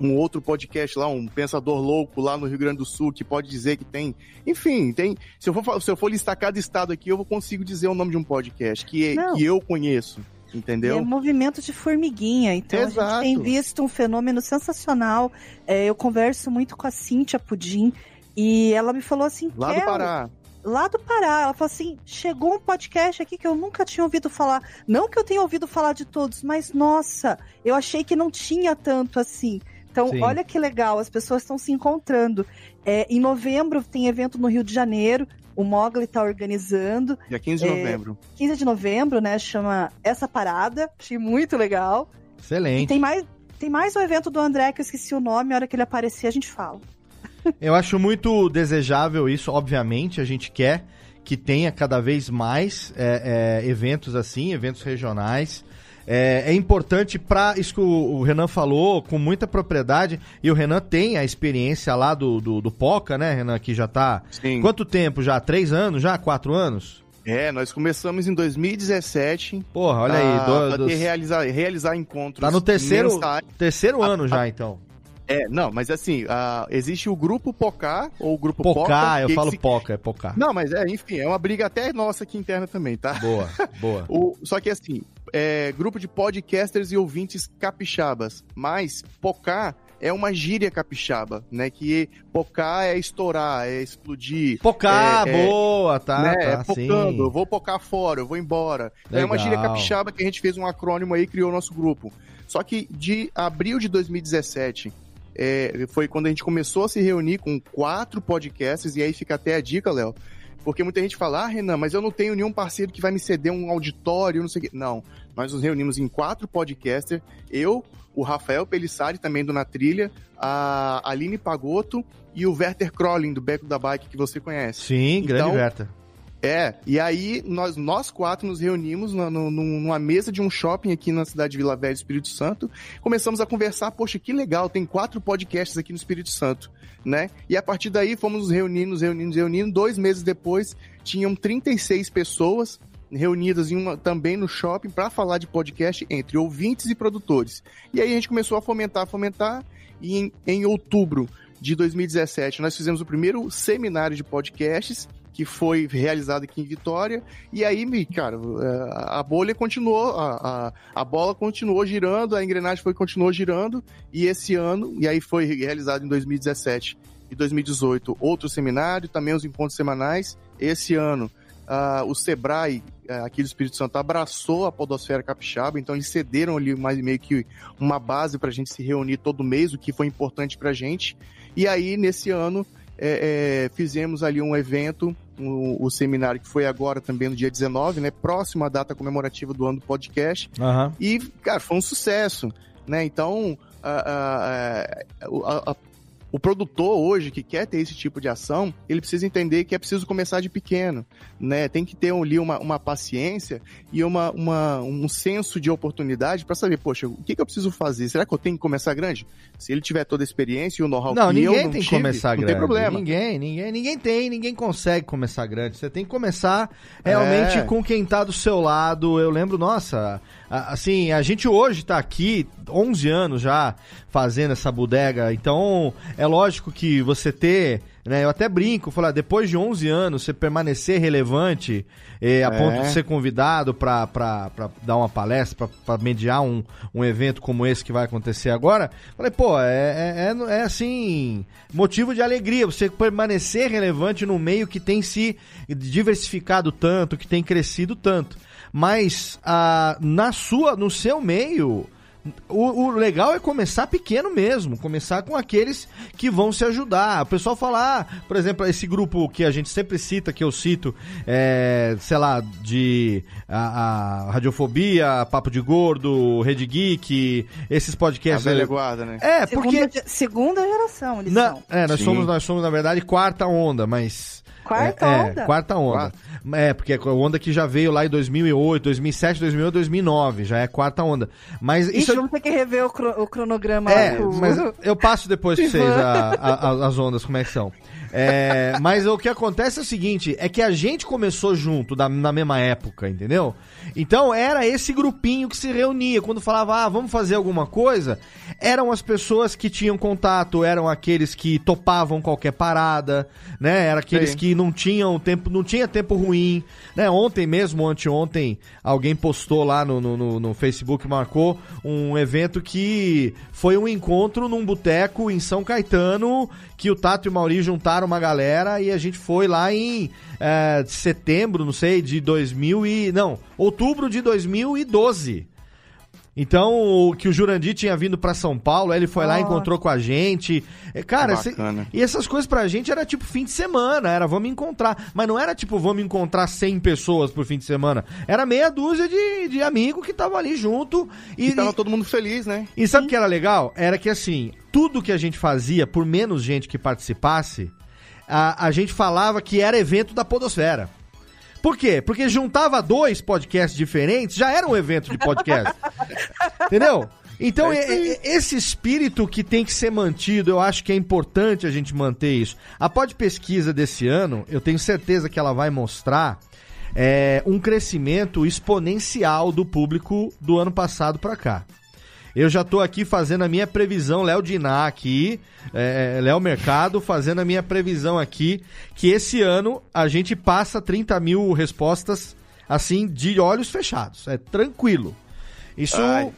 um outro podcast lá, um Pensador Louco lá no Rio Grande do Sul, que pode dizer que tem. Enfim, tem. Se eu for, se eu for listar cada estado aqui, eu consigo dizer o nome de um podcast que, que eu conheço. Entendeu? É movimento de formiguinha. Então Exato. a gente tem visto um fenômeno sensacional. É, eu converso muito com a Cíntia Pudim e ela me falou assim: Lá do Pará. Lá do Pará, ela falou assim: chegou um podcast aqui que eu nunca tinha ouvido falar. Não que eu tenha ouvido falar de todos, mas nossa, eu achei que não tinha tanto assim. Então, Sim. olha que legal, as pessoas estão se encontrando. É, em novembro tem evento no Rio de Janeiro, o Mogli está organizando. Dia 15 de é, novembro. 15 de novembro, né? Chama Essa Parada. Achei muito legal. Excelente. E tem mais, tem mais um evento do André que eu esqueci o nome, a hora que ele aparecer a gente fala. Eu acho muito desejável isso, obviamente, a gente quer que tenha cada vez mais é, é, eventos assim, eventos regionais. É, é importante para isso que o, Renan falou com muita propriedade. E o Renan tem a experiência lá do, do, do Poca, né, Renan? Que já tá. Sim. Quanto tempo já? Três anos já? Quatro anos? É, nós começamos em 2017. Porra, olha aí. Do, dos... realizar, realizar encontros. Tá no terceiro, terceiro ano já, então. É, não, mas assim, uh, existe o grupo Pocá, ou o grupo Pocá. Pocá, eu falo se... Poca, é Pocá. Não, mas é, enfim, é uma briga até nossa aqui interna também, tá? Boa, boa. o, só que assim, é, grupo de podcasters e ouvintes capixabas, mas Pocá é uma gíria capixaba, né? Que pocar é estourar, é explodir. Pocar, é, é, boa, tá, né, tá, é pocando, eu vou pocar fora, eu vou embora. Então, é uma gíria capixaba que a gente fez um acrônimo aí e criou o nosso grupo. Só que de abril de 2017 é, foi quando a gente começou a se reunir com quatro podcasts, e aí fica até a dica, Léo. Porque muita gente fala, ah, Renan, mas eu não tenho nenhum parceiro que vai me ceder um auditório, não sei o quê. Não, nós nos reunimos em quatro podcasters, eu, o Rafael Pelissari, também do Na Trilha, a Aline Pagotto e o Werther Crolling, do Beco da Bike, que você conhece. Sim, então, grande Werther. É, e aí nós, nós quatro nos reunimos no, no, numa mesa de um shopping aqui na cidade de Vila Velha, Espírito Santo. Começamos a conversar, poxa, que legal, tem quatro podcasts aqui no Espírito Santo, né? E a partir daí fomos nos reunindo, nos reunindo, nos reunindo. Dois meses depois, tinham 36 pessoas reunidas em uma, também no shopping para falar de podcast entre ouvintes e produtores. E aí a gente começou a fomentar, fomentar, e em, em outubro de 2017 nós fizemos o primeiro seminário de podcasts que foi realizado aqui em Vitória. E aí, cara, é, a bolha continuou, a, a, a, bola continuou girando, a engrenagem foi continuou girando. E esse ano, e aí foi realizado em 2017 e 2018 outro seminário, também os encontros semanais. Esse ano, uh, o Sebrae aqui do Espírito Santo abraçou a Podosfera Capixaba, então eles cederam ali mais meio que uma base para a gente se reunir todo mês, o que foi importante para a gente. E aí, nesse ano, é, é, fizemos ali um evento, o, o, seminário que foi agora também no dia 19, né? Próximo à data comemorativa do ano do podcast. Uhum. E, cara, foi um sucesso, né? Então, a, a, a, o produtor hoje que quer ter esse tipo de ação, ele precisa entender que é preciso começar de pequeno, né? Tem que ter ali uma, uma paciência e uma, uma um senso de oportunidade para saber, poxa, o que, que, eu preciso fazer? Será que eu tenho que começar grande? Se ele tiver toda a experiência e o know-how que ninguém eu não tem tive, que começar não grande. tem problema. Ninguém, ninguém, ninguém tem, ninguém consegue começar grande. Você tem que começar realmente é. com quem tá do seu lado. Eu lembro, nossa, assim, a gente hoje tá aqui 11 anos já fazendo essa bodega, então é lógico que você ter né? Eu até brinco, falar, depois de 11 anos, você permanecer relevante eh, a É. ponto de ser convidado para dar uma palestra, para mediar um, um evento como esse que vai acontecer agora, falei, pô, é, é, é, é, assim, motivo de alegria você permanecer relevante no meio que tem se diversificado tanto, que tem crescido tanto. Mas ah, na sua, no seu meio, o, o legal é começar pequeno mesmo, começar com aqueles que vão se ajudar. O pessoal fala, ah, por exemplo, esse grupo que a gente sempre cita, que eu cito, é, sei lá, de a, a Radiofobia, Papo de Gordo, Rede Geek, esses A podcasts. velha guarda, né? É, porque. Segunda, segunda geração, eles Na- são. é, nós Sim. somos, nós somos, na verdade, quarta onda, mas. Quarta é, onda? É, quarta onda. É, porque a onda que já veio lá em 2008, 2007, 2008, 2009. Já é quarta onda. Mas Ixi, isso. vamos ter que rever o, cro- o cronograma. É, mas eu passo depois pra vocês a- a- a- as ondas, como é que são. É, mas o que acontece é o seguinte, é que a gente começou junto da- na mesma época, entendeu? Então era esse grupinho que se reunia. Quando falava, ah, vamos fazer alguma coisa, eram as pessoas que tinham contato, eram aqueles que topavam qualquer parada, né? Era aqueles Sim. que não tinham tempo, não tinha tempo ruim, né? Ontem mesmo, anteontem, alguém postou lá no, no, no- Facebook, marcou um evento que foi um encontro num boteco em São Caetano, que o Tato e o Mauri juntaram uma galera e a gente foi lá em eh, setembro, não sei, de 2000 e... Não, outubro de 2012. Então, o que o Jurandir tinha vindo pra São Paulo, aí ele foi lá, Ó. encontrou com a gente. É, Cara, cê- e essas coisas pra gente era tipo fim de semana, era vamos encontrar. Mas não era tipo vamos encontrar 100 pessoas por fim de semana. Era meia dúzia de, de amigos que estavam ali junto. E, E tava e- todo mundo feliz, né? e sabe o que era legal? Era que assim, tudo que a gente fazia, por menos gente que participasse, a, a gente falava que era evento da Podosfera. Por quê? Porque juntava dois podcasts diferentes, já era um evento de podcast. Entendeu? Então, É esse espírito que tem que ser mantido, eu acho que é importante a gente manter isso. A pod pesquisa desse ano, eu tenho certeza que ela vai mostrar é, um crescimento exponencial do público do ano passado pra cá. Eu já tô aqui fazendo a minha previsão, Léo Diná aqui, é, Léo Mercado, fazendo a minha previsão aqui, que esse ano a gente passa 30 mil respostas, assim, de olhos fechados. É tranquilo. Isso, Ai,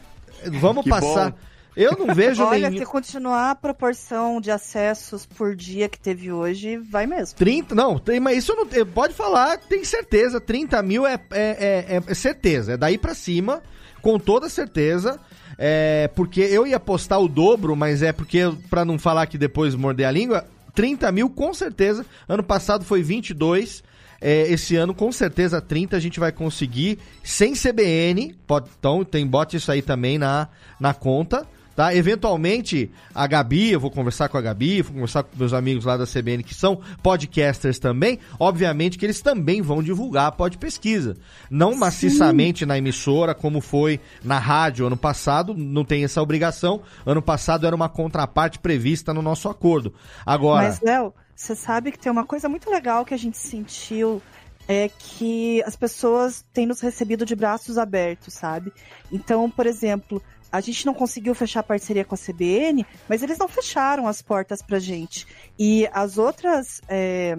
vamos passar. bom. Eu não vejo Olha, nenhum... se continuar a proporção de acessos por dia que teve hoje, vai mesmo. 30, não, tem, mas isso não tem- pode falar, tem certeza, 30 mil é, é, é- é certeza, é daí pra cima, com toda certeza, é, porque eu ia postar o dobro, mas é porque, pra não falar que depois morder a língua, 30 mil com certeza, ano passado foi 22, é, esse ano com certeza 30 a gente vai conseguir, sem CBN, pode, então tem, bote isso aí também na, na conta, Tá? Eventualmente, a Gabi, eu vou conversar com a Gabi, vou conversar com meus amigos lá da CBN que são podcasters também. Obviamente que eles também vão divulgar a pod pesquisa. Não maciçamente na emissora, como foi na rádio ano passado, não tem essa obrigação. Ano passado era uma contraparte prevista no nosso acordo. Agora. Mas, Léo, você sabe que tem uma coisa muito legal que a gente sentiu é que as pessoas têm nos recebido de braços abertos, sabe? Então, por exemplo, a gente não conseguiu fechar parceria com a CBN, mas eles não fecharam as portas pra gente. E as outras. é,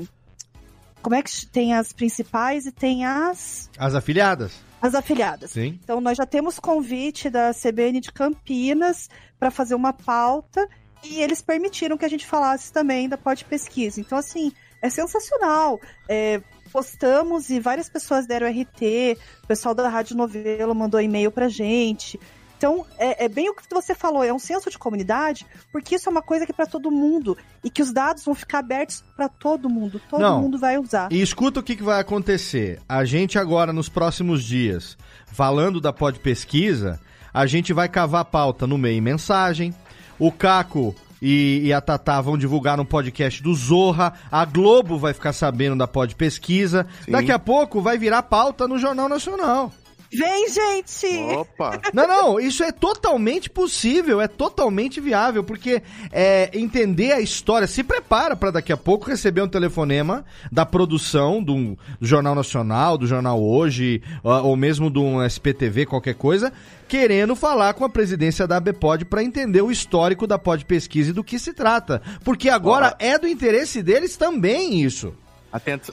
Como é que tem as principais e tem as. As afiliadas. As afiliadas. Sim. Então, nós já temos convite da CBN de Campinas para fazer uma pauta e eles permitiram que a gente falasse também da pod pesquisa. Então, assim, é sensacional. É, postamos e várias pessoas deram RT, o pessoal da Rádio Novelo mandou e-mail pra gente. Então, é, é bem o que você falou, é um senso de comunidade, porque isso é uma coisa que é para todo mundo e que os dados vão ficar abertos para todo mundo, todo Não. mundo vai usar. E escuta o que, que vai acontecer. A gente agora, nos próximos dias, falando da pod pesquisa, a gente vai cavar a pauta no meio mensagem. O Caco e, e a Tatá vão divulgar no podcast do Zorra. A Globo vai ficar sabendo da pod pesquisa. Sim. Daqui a pouco vai virar pauta no Jornal Nacional. Vem, gente! Opa! Não, não, isso é totalmente possível, é totalmente viável, porque é, entender a história, se prepara para daqui a pouco receber um telefonema da produção do, do Jornal Nacional, do Jornal Hoje, ou mesmo do SPTV, qualquer coisa, querendo falar com a presidência da ABPOD para entender o histórico da Pod Pesquisa e do que se trata. Porque agora é do interesse deles também isso.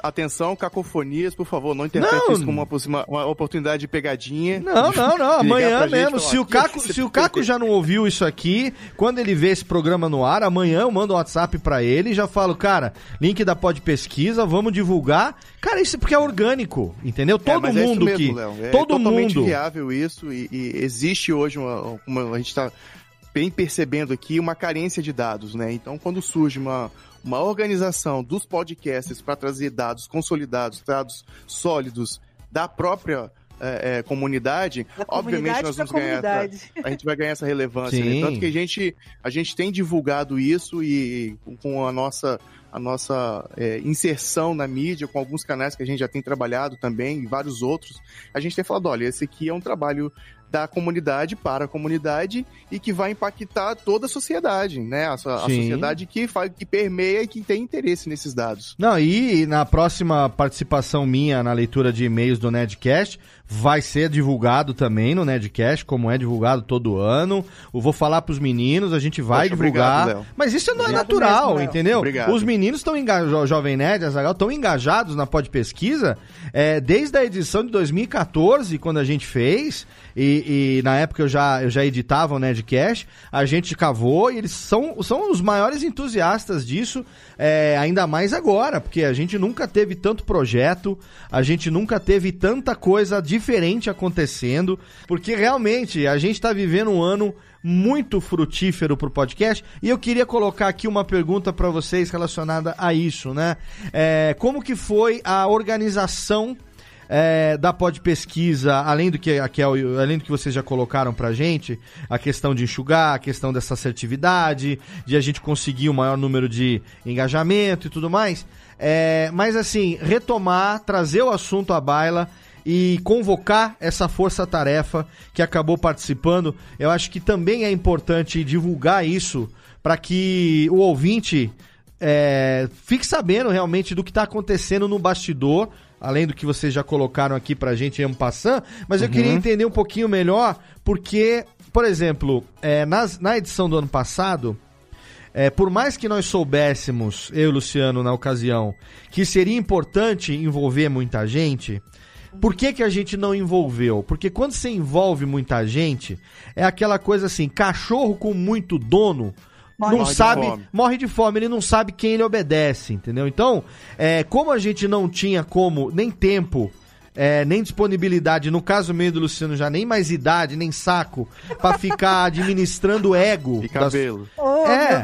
Atenção, cacofonias, por favor, não interprete isso como uma, uma, oportunidade de pegadinha. Não, não, não. Amanhã mesmo. Se o, Caco, se o Caco já não ouviu isso aqui, quando ele vê esse programa no ar, amanhã eu mando um WhatsApp para ele e já falo, cara, link da Pod Pesquisa, vamos divulgar. Cara, isso é porque é orgânico, entendeu? É, todo é, mundo é mesmo, que. Léo. É todo totalmente mundo. viável isso e, e existe hoje uma, uma. A gente tá bem percebendo aqui uma carência de dados, né? Então, quando surge uma uma organização dos podcasts para trazer dados consolidados, dados sólidos da própria é, é, comunidade, da obviamente nós vamos ganhar essa, a gente vai ganhar essa relevância. Né? Tanto que a gente, a gente tem divulgado isso e com a nossa a nossa é, inserção na mídia com alguns canais que a gente já tem trabalhado também e vários outros, a gente tem falado, olha, esse aqui é um trabalho da comunidade para a comunidade e que vai impactar toda a sociedade, né? A, a sociedade que, faz, que permeia e que tem interesse nesses dados. Não, e na próxima participação minha na leitura de e-mails do Nedcast, vai ser divulgado também no Nedcast, como é divulgado todo ano. Eu vou falar para os meninos, a gente vai Poxa, divulgar. Obrigado, mas isso não é natural, mesmo, entendeu? Obrigado. Os meninos estão engajados, Jovem Nerd, estão engajados na Pod Pesquisa é, desde a edição de 2014, quando a gente fez. E, e, na época eu já, eu já editava o Nerdcast, a gente cavou e eles são, são os maiores entusiastas disso, é, ainda mais agora, porque a gente nunca teve tanto projeto, a gente nunca teve tanta coisa diferente acontecendo, porque realmente a gente está vivendo um ano muito frutífero pro podcast. E eu queria colocar aqui uma pergunta para vocês relacionada a isso, né? É, como que foi a organização é, da Pod Pesquisa, além do que além do que vocês já colocaram pra gente, a questão de enxugar, a questão dessa assertividade, de a gente conseguir o um maior número de engajamento e tudo mais. É, mas assim, retomar, trazer o assunto à baila e convocar essa força-tarefa que acabou participando. Eu acho que também é importante divulgar isso para que o ouvinte é, fique sabendo realmente do que está acontecendo no bastidor além do que vocês já colocaram aqui pra gente em passando, mas eu uhum. queria entender um pouquinho melhor, porque, por exemplo, é, nas, na edição do ano passado, é, por mais que nós soubéssemos, eu e Luciano na ocasião, que seria importante envolver muita gente, por que, que a gente não envolveu? Porque quando você envolve muita gente, é aquela coisa assim, cachorro com muito dono morre não sabe, de morre de fome, ele não sabe quem ele obedece, entendeu? Então, é, como a gente não tinha como, nem tempo, é, nem disponibilidade, no caso meio do Luciano já nem mais idade, nem saco, para ficar administrando ego. E cabelo. Das... Oh, é.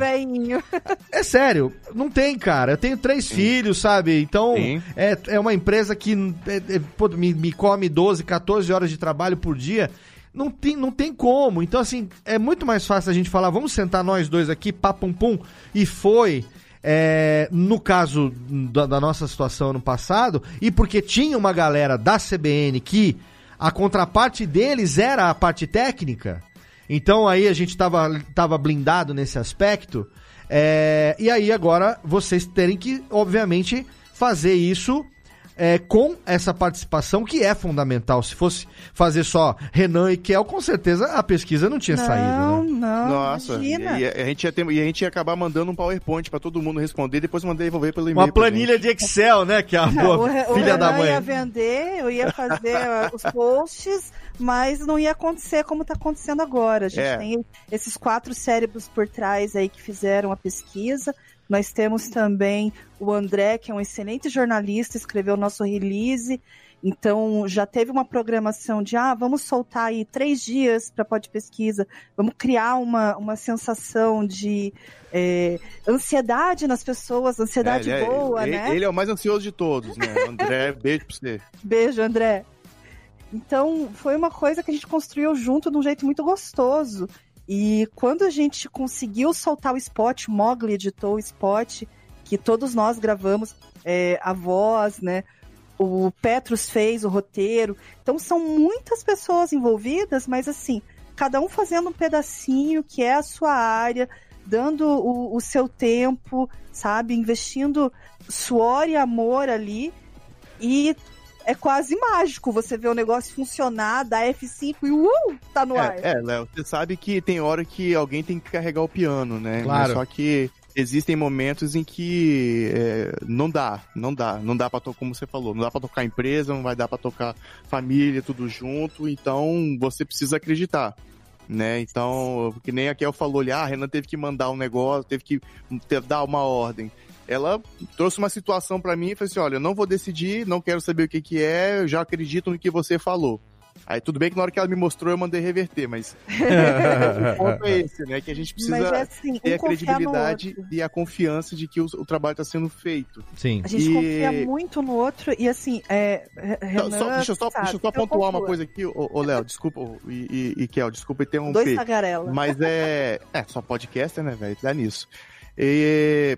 É sério, não tem, cara. Eu tenho três Sim. filhos, sabe? Então, é, é uma empresa que é, é, pô, me, me come 12, 14 horas de trabalho por dia não tem, não tem como. Então, assim, é muito mais fácil a gente falar, vamos sentar nós dois aqui, papum pum, e foi. É, no caso da, da, nossa situação no passado, e porque tinha uma galera da CBN que a contraparte deles era a parte técnica, então aí a gente estava tava blindado nesse aspecto, é, e aí agora vocês terem que, obviamente, fazer isso é, com essa participação que é fundamental. Se fosse fazer só Renan e Kel, com certeza a pesquisa não tinha não, saído. Né? Não, não. Nossa, e, e, a gente ia ter, e a gente ia acabar mandando um PowerPoint para todo mundo responder, depois mandar devolver pelo e-mail. Uma planilha de Excel, né? Que é a boa o, filha o da mãe. Eu ia vender, eu ia fazer os posts, mas não ia acontecer como está acontecendo agora. A gente é. tem esses quatro cérebros por trás aí que fizeram a pesquisa. Nós temos também o André, que é um excelente jornalista, escreveu o nosso release. Então, já teve uma programação de, ah, vamos soltar aí três dias para pode pesquisa, vamos criar uma, uma sensação de é, ansiedade nas pessoas, ansiedade é, boa, ele, né? Ele é o mais ansioso de todos, né? André, beijo pra você. Beijo, André. Então, foi uma coisa que a gente construiu junto de um jeito muito gostoso. E quando a gente conseguiu soltar o spot, Mogli editou o spot, que todos nós gravamos, é, a voz, né? o Petrus fez o roteiro. Então são muitas pessoas envolvidas, mas assim, cada um fazendo um pedacinho que é a sua área, dando o, o seu tempo, sabe? Investindo suor e amor ali. E é quase mágico você ver o negócio funcionar, dar F5 e uh, tá no é, ar. É, Léo, você sabe que tem hora que alguém tem que carregar o piano, né? Claro. Só que existem momentos em que é, não dá, não dá, não dá para tocar, como você falou, não dá para tocar empresa, não vai dar para tocar família, tudo junto, então você precisa acreditar. Né, então, que nem a Kel falou ali, ah, a Renan teve que mandar um negócio, teve que ter, dar uma ordem. Ela trouxe uma situação para mim e falou assim: olha, eu não vou decidir, não quero saber o que, que é, eu já acredito no que você falou. Aí tudo bem que na hora que ela me mostrou eu mandei reverter, mas o ponto é esse, né? Que a gente precisa Mas é assim, ter um a credibilidade e a confiança de que o, o trabalho está sendo feito. Sim. A gente E- confia muito no outro e assim, é. Só- só- deixa eu só, sabe, deixa eu só eu pontuar uma coisa aqui, ô, ô Léo, desculpa, ô, e, e, e Kel, desculpa Dois interromper. tagarela. Mas é. É, só podcaster, né, velho? Dá nisso. E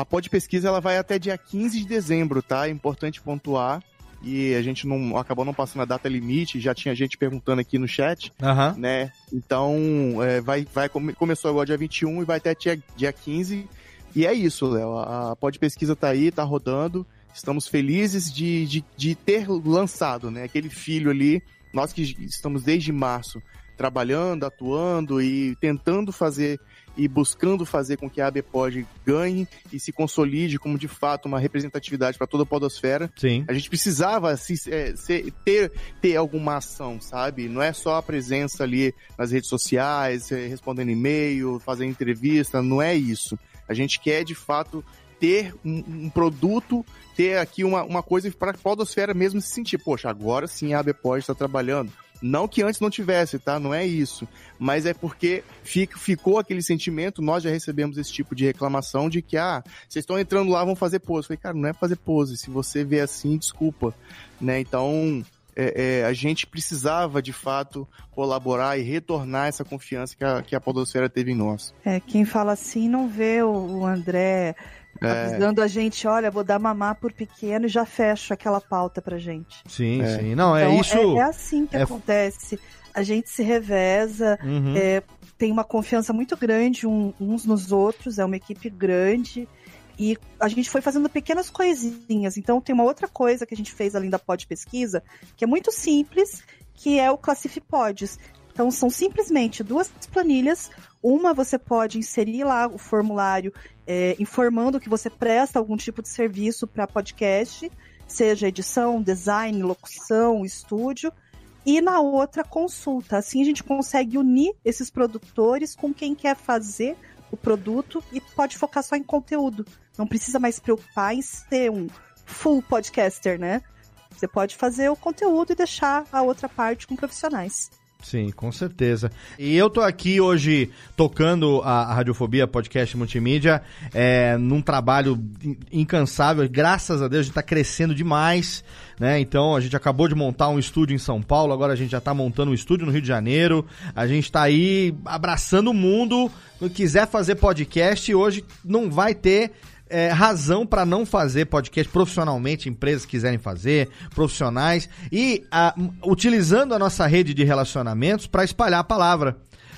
a Pod Pesquisa ela vai até dia 15 de dezembro, tá? É importante pontuar. E a gente não acabou não passando a data limite, já tinha gente perguntando aqui no chat, Aham. né? Então, é, vai, vai, come- começou agora dia 21 e vai até dia, dia 15. E é isso, Léo. A Pod Pesquisa tá aí, tá rodando. Estamos felizes de, de, de ter lançado, né? Aquele filho ali. Nós que estamos desde março trabalhando, atuando e tentando fazer e buscando fazer com que a ABPOD ganhe e se consolide como de fato uma representatividade para toda a podosfera. Sim. A gente precisava se, é, se- ter, ter alguma ação, sabe? Não é só a presença ali nas redes sociais, é, respondendo e-mail, fazendo entrevista, não é isso. A gente quer, de fato, ter um, um produto, ter aqui uma, uma coisa para a podosfera mesmo se sentir, poxa, agora sim a ABPOD está trabalhando. Não que antes não tivesse, tá? Não é isso. Mas é porque fica, ficou aquele sentimento, nós já recebemos esse tipo de reclamação de que, ah, vocês estão entrando lá, vão fazer pose. Eu falei, cara, não é fazer pose. Se você vê assim, desculpa. Né? Então, é, é, a gente precisava, de fato, colaborar e retornar essa confiança que a, que a podosfera teve em nós. É, quem fala assim não vê o, o André É, avisando a gente, olha, vou dar mamar por pequeno e já fecho aquela pauta pra gente. Sim, É. sim. Não, é Então, isso. É, é assim que é- acontece. A gente se reveza, Uhum. é, tem uma confiança muito grande um- uns nos outros, é uma equipe grande. E a gente foi fazendo pequenas coisinhas. Então, tem uma outra coisa que a gente fez além da pod pesquisa, que é muito simples, que é o Classifi Pods. Então, são simplesmente duas planilhas. Uma você pode inserir lá o formulário é, informando que você presta algum tipo de serviço para podcast, seja edição, design, locução, estúdio. E na outra, consulta. Assim a gente consegue unir esses produtores com quem quer fazer o produto e pode focar só em conteúdo. Não precisa mais se preocupar em ser um full podcaster, né? Você pode fazer o conteúdo e deixar a outra parte com profissionais. Sim, com certeza. E eu tô aqui hoje tocando a, Radiofobia Podcast Multimídia é, num trabalho in- incansável. Graças a Deus a gente tá crescendo demais, né? Então a gente acabou de montar um estúdio em São Paulo, agora a gente já tá montando um estúdio no Rio de Janeiro. A gente tá aí abraçando o mundo. Se quiser fazer podcast, hoje não vai ter é, razão para não fazer podcast profissionalmente, empresas quiserem fazer, profissionais, e a- utilizando a nossa rede de relacionamentos para espalhar a palavra,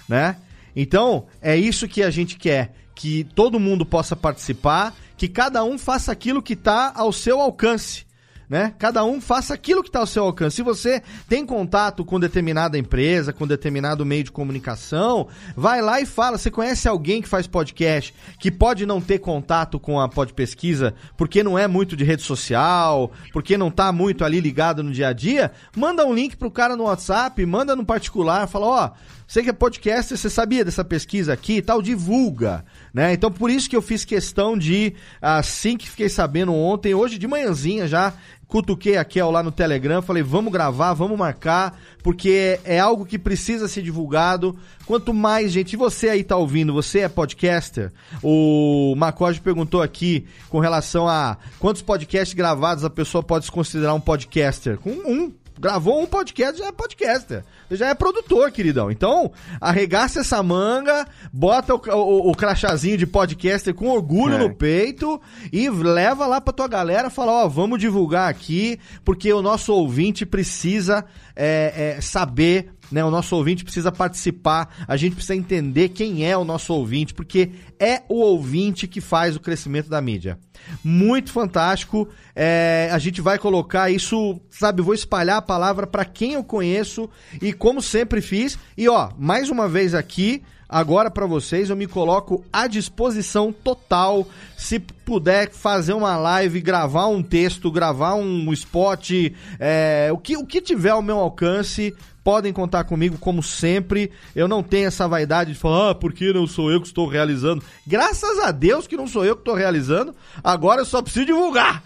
né? Então, é isso que a gente quer, que todo mundo possa participar, que cada um faça aquilo que está ao seu alcance. Né? Cada um faça aquilo que está ao seu alcance. Se você tem contato com determinada empresa, com determinado meio de comunicação, vai lá e fala. Você conhece alguém que faz podcast que pode não ter contato com a pod pesquisa porque não é muito de rede social, porque não tá muito ali ligado no dia a dia? Manda um link pro cara no WhatsApp, manda no particular, fala, ó, você que é podcaster, você sabia dessa pesquisa aqui e tal? Divulga, né? Então por isso que eu fiz questão de, assim que fiquei sabendo ontem, hoje de manhãzinha já, cutuquei a Kel lá no Telegram, falei, vamos gravar, vamos marcar, porque é algo que precisa ser divulgado. Quanto mais gente, e você aí tá ouvindo, você é podcaster? O Macode perguntou aqui com relação a quantos podcasts gravados a pessoa pode se considerar um podcaster? Com um. Gravou um podcast, já é podcaster. Já é produtor, queridão. Então, arregaça essa manga, bota o, o, o crachazinho de podcaster com orgulho é. no peito e leva lá pra tua galera, fala, ó, vamos divulgar aqui, porque o nosso ouvinte precisa é, é, saber né? O nosso ouvinte precisa participar, a gente precisa entender quem é o nosso ouvinte, porque é o ouvinte que faz o crescimento da mídia. Muito fantástico. É, a gente vai colocar isso, sabe? Vou espalhar palavra para quem eu conheço e como sempre fiz. E ó, mais uma vez aqui, agora para vocês, eu me coloco à disposição total. Se puder fazer uma live, gravar um texto, gravar um spot, é, o, que, o que tiver ao meu alcance, podem contar comigo como sempre. Eu não tenho essa vaidade de falar, ah, porque não sou eu que estou realizando. Graças a Deus que não sou eu que estou realizando. Agora eu só preciso divulgar.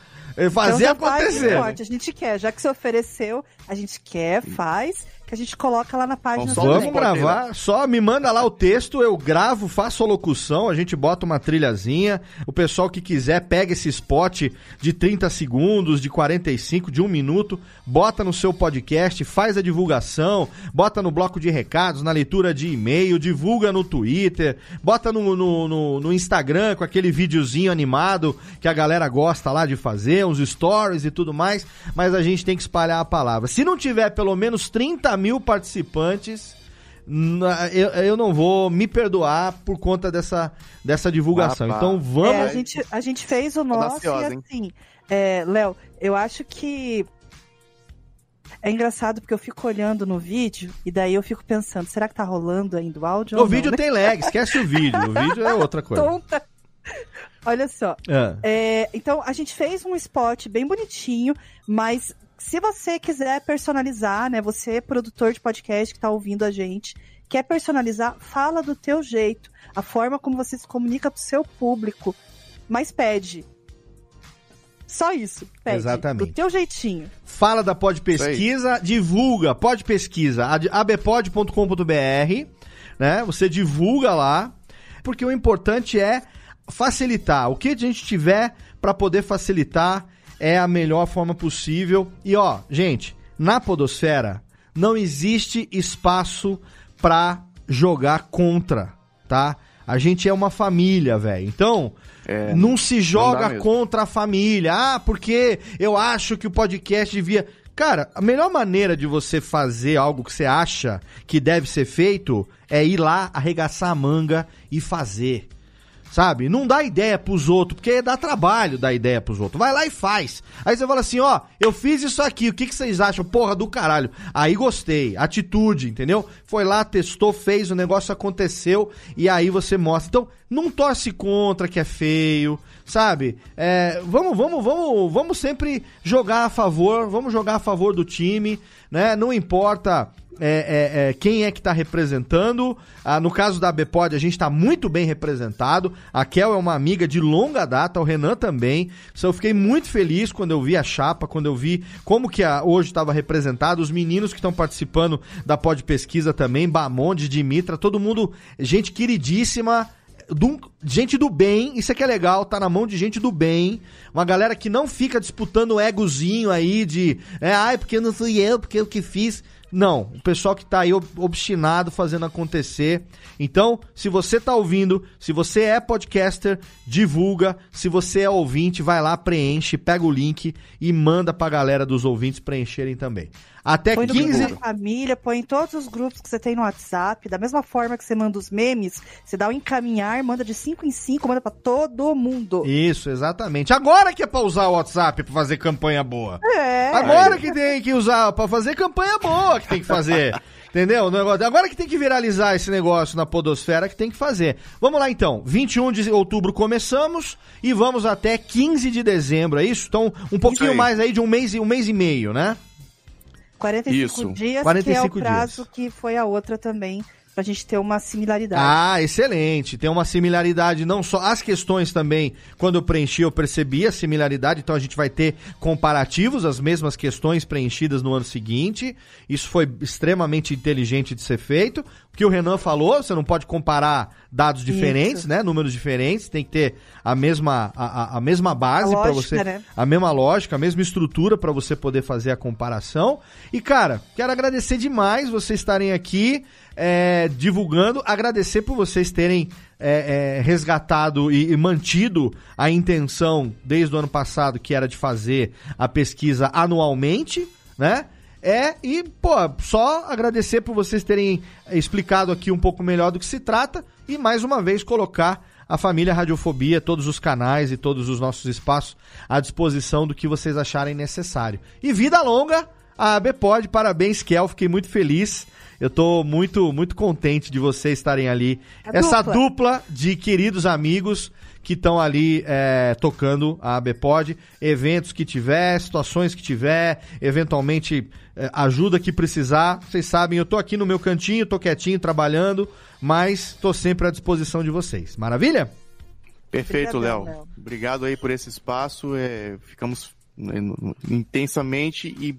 Fazer então acontecer. a gente quer, já que você ofereceu, a gente quer, faz que a gente coloca lá na página. Vamos gravar, só me manda lá o texto, eu gravo, faço a locução, a gente bota uma trilhazinha. O pessoal que quiser pega esse spot de 30 segundos, de 45, de um minuto, bota no seu podcast, faz a divulgação, bota no bloco de recados, na leitura de e-mail, divulga no Twitter, bota no, no, no, no Instagram com aquele videozinho animado que a galera gosta lá de fazer, uns stories e tudo mais, mas a gente tem que espalhar a palavra. Se não tiver pelo menos 30 mil participantes. Eu, eu não vou me perdoar por conta dessa, dessa divulgação. Ah, então vamos. É, a, gente, a gente fez o nosso e assim, é, Léo, eu acho que é engraçado porque eu fico olhando no vídeo e daí eu fico pensando, será que tá rolando ainda o áudio? O vídeo não, né? tem lag, esquece o vídeo. O vídeo é outra coisa. Tonta. Olha só. É. É, então, a gente fez um spot bem bonitinho, mas se você quiser personalizar, né? Você, produtor de podcast que está ouvindo a gente, quer personalizar, fala do teu jeito, a forma como você se comunica pro seu público. Mas pede. Só isso. Pede. Exatamente. Do teu jeitinho. Fala da Pod Pesquisa, divulga, Pod Pesquisa, abpod.com.br, né? Você divulga lá, porque o importante é facilitar. O que a gente tiver para poder facilitar é a melhor forma possível. E ó, gente, na podosfera não existe espaço para jogar contra, tá? A gente é uma família, velho. Então, é, não se joga não contra a família. Ah, porque eu acho que o podcast devia. Cara, a melhor maneira de você fazer algo que você acha que deve ser feito é ir lá, arregaçar a manga e fazer sabe? Não dá ideia pros outros, porque dá trabalho dar ideia pros outros. Vai lá e faz. Aí você fala assim, ó, eu fiz isso aqui, o que, que vocês acham? Porra do caralho. Aí gostei. Atitude, entendeu? Foi lá, testou, fez, o negócio aconteceu e aí você mostra. Então, não torce contra que é feio, sabe? É, vamos, vamos, vamos, vamos sempre jogar a favor, vamos jogar a favor do time, né? Não importa é, é, é, quem é que está representando. Ah, no caso da Bpod, a gente está muito bem representado. A Kel é uma amiga de longa data, o Renan também. Então, eu fiquei muito feliz quando eu vi a chapa, quando eu vi como que a, hoje estava representado. Os meninos que estão participando da Pod Pesquisa também, Bamonde, Dimitra, todo mundo, gente queridíssima. Do, gente do bem, isso é que é legal, tá na mão de gente do bem, uma galera que não fica disputando egozinho aí de, é, ai, porque não fui eu, porque eu que fiz. Não, o pessoal que está aí obstinado fazendo acontecer. Então, se você está ouvindo, se você é podcaster, divulga. Se você é ouvinte, vai lá, preenche, pega o link e manda para a galera dos ouvintes preencherem também. Até põe 15. Põe família, põe em todos os grupos que você tem no WhatsApp. Da mesma forma que você manda os memes, você dá o um encaminhar, manda de 5 em 5, manda para todo mundo. Isso, exatamente. Agora que é pra usar o WhatsApp pra fazer campanha boa. É. Agora que tem que usar pra fazer campanha boa que tem que fazer. Entendeu? Agora que tem que viralizar esse negócio na podosfera que tem que fazer. Vamos lá então. 21 de outubro começamos e vamos até 15 de dezembro, é isso? Então, um pouquinho aí. mais aí de um mês, um mês e meio, né? 45 Isso. dias, 45 que é o prazo dias. que foi a outra também pra gente ter uma similaridade. Ah, excelente. Tem uma similaridade, não só. As questões também, quando eu preenchi, eu percebi a similaridade, então a gente vai ter comparativos, as mesmas questões preenchidas no ano seguinte. Isso foi extremamente inteligente de ser feito. O que o Renan falou, você não pode comparar dados diferentes, Isso. né? Números diferentes, tem que ter a mesma, a, a mesma base para você. Né? A mesma lógica, a mesma estrutura para você poder fazer a comparação. E, cara, quero agradecer demais vocês estarem aqui é, divulgando, agradecer por vocês terem é, é, resgatado e, e, mantido a intenção desde o ano passado, que era de fazer a pesquisa anualmente, né? É, e, pô, só agradecer por vocês terem explicado aqui um pouco melhor do que se trata e mais uma vez colocar a família Radiofobia, todos os canais e todos os nossos espaços à disposição do que vocês acharem necessário. E vida longa a ABPOD, parabéns, Kel, fiquei muito feliz. Eu tô muito, muito contente de vocês estarem ali. A Essa dupla. dupla de queridos amigos que estão ali é, tocando a ABPOD, eventos que tiver, situações que tiver, eventualmente é, ajuda que precisar. Vocês sabem, eu tô aqui no meu cantinho, tô quietinho, trabalhando, mas tô sempre à disposição de vocês. Maravilha? Perfeito, Léo. Obrigado aí por esse espaço. É, ficamos intensamente e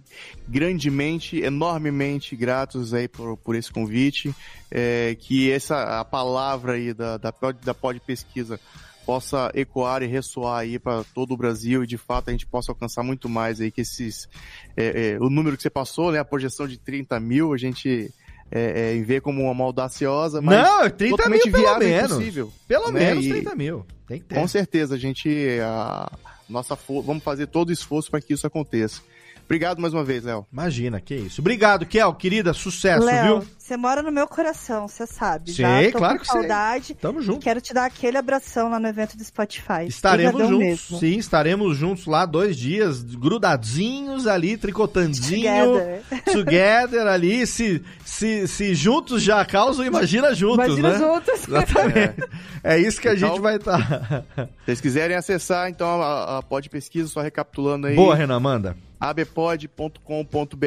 grandemente, enormemente gratos aí por, por esse convite, é, que essa a palavra aí da, da, da Pod Pesquisa possa ecoar e ressoar aí para todo o Brasil e de fato a gente possa alcançar muito mais aí que esses é, é, o número que você passou, né, a projeção de 30 mil, a gente é, é, vê como uma audaciosa, mas não, 30 mil pelo menos, pelo né? menos 30 mil, tem que ter. Com certeza a gente a, nossa vamos fazer todo o esforço para que isso aconteça. Obrigado mais uma vez, Léo. Imagina, que isso. Obrigado, Kel, querida, sucesso, Léo, viu? Você mora no meu coração, você sabe. Sim, já tô claro com que saudade. Sei. Tamo junto. quero te dar aquele abração lá no evento do Spotify. Estaremos juntos. Mesmo. Sim, estaremos juntos lá dois dias, grudadinhos ali, tricotandinho. Together. Together ali. Se, se, se juntos já causam, imagina juntos, imagina né? juntos. Exatamente. É. é isso que a então, gente vai estar. Tá. Se vocês quiserem acessar, então, a, a Pode Pesquisa, só recapitulando aí. Boa, Renan, manda abpod.com.br.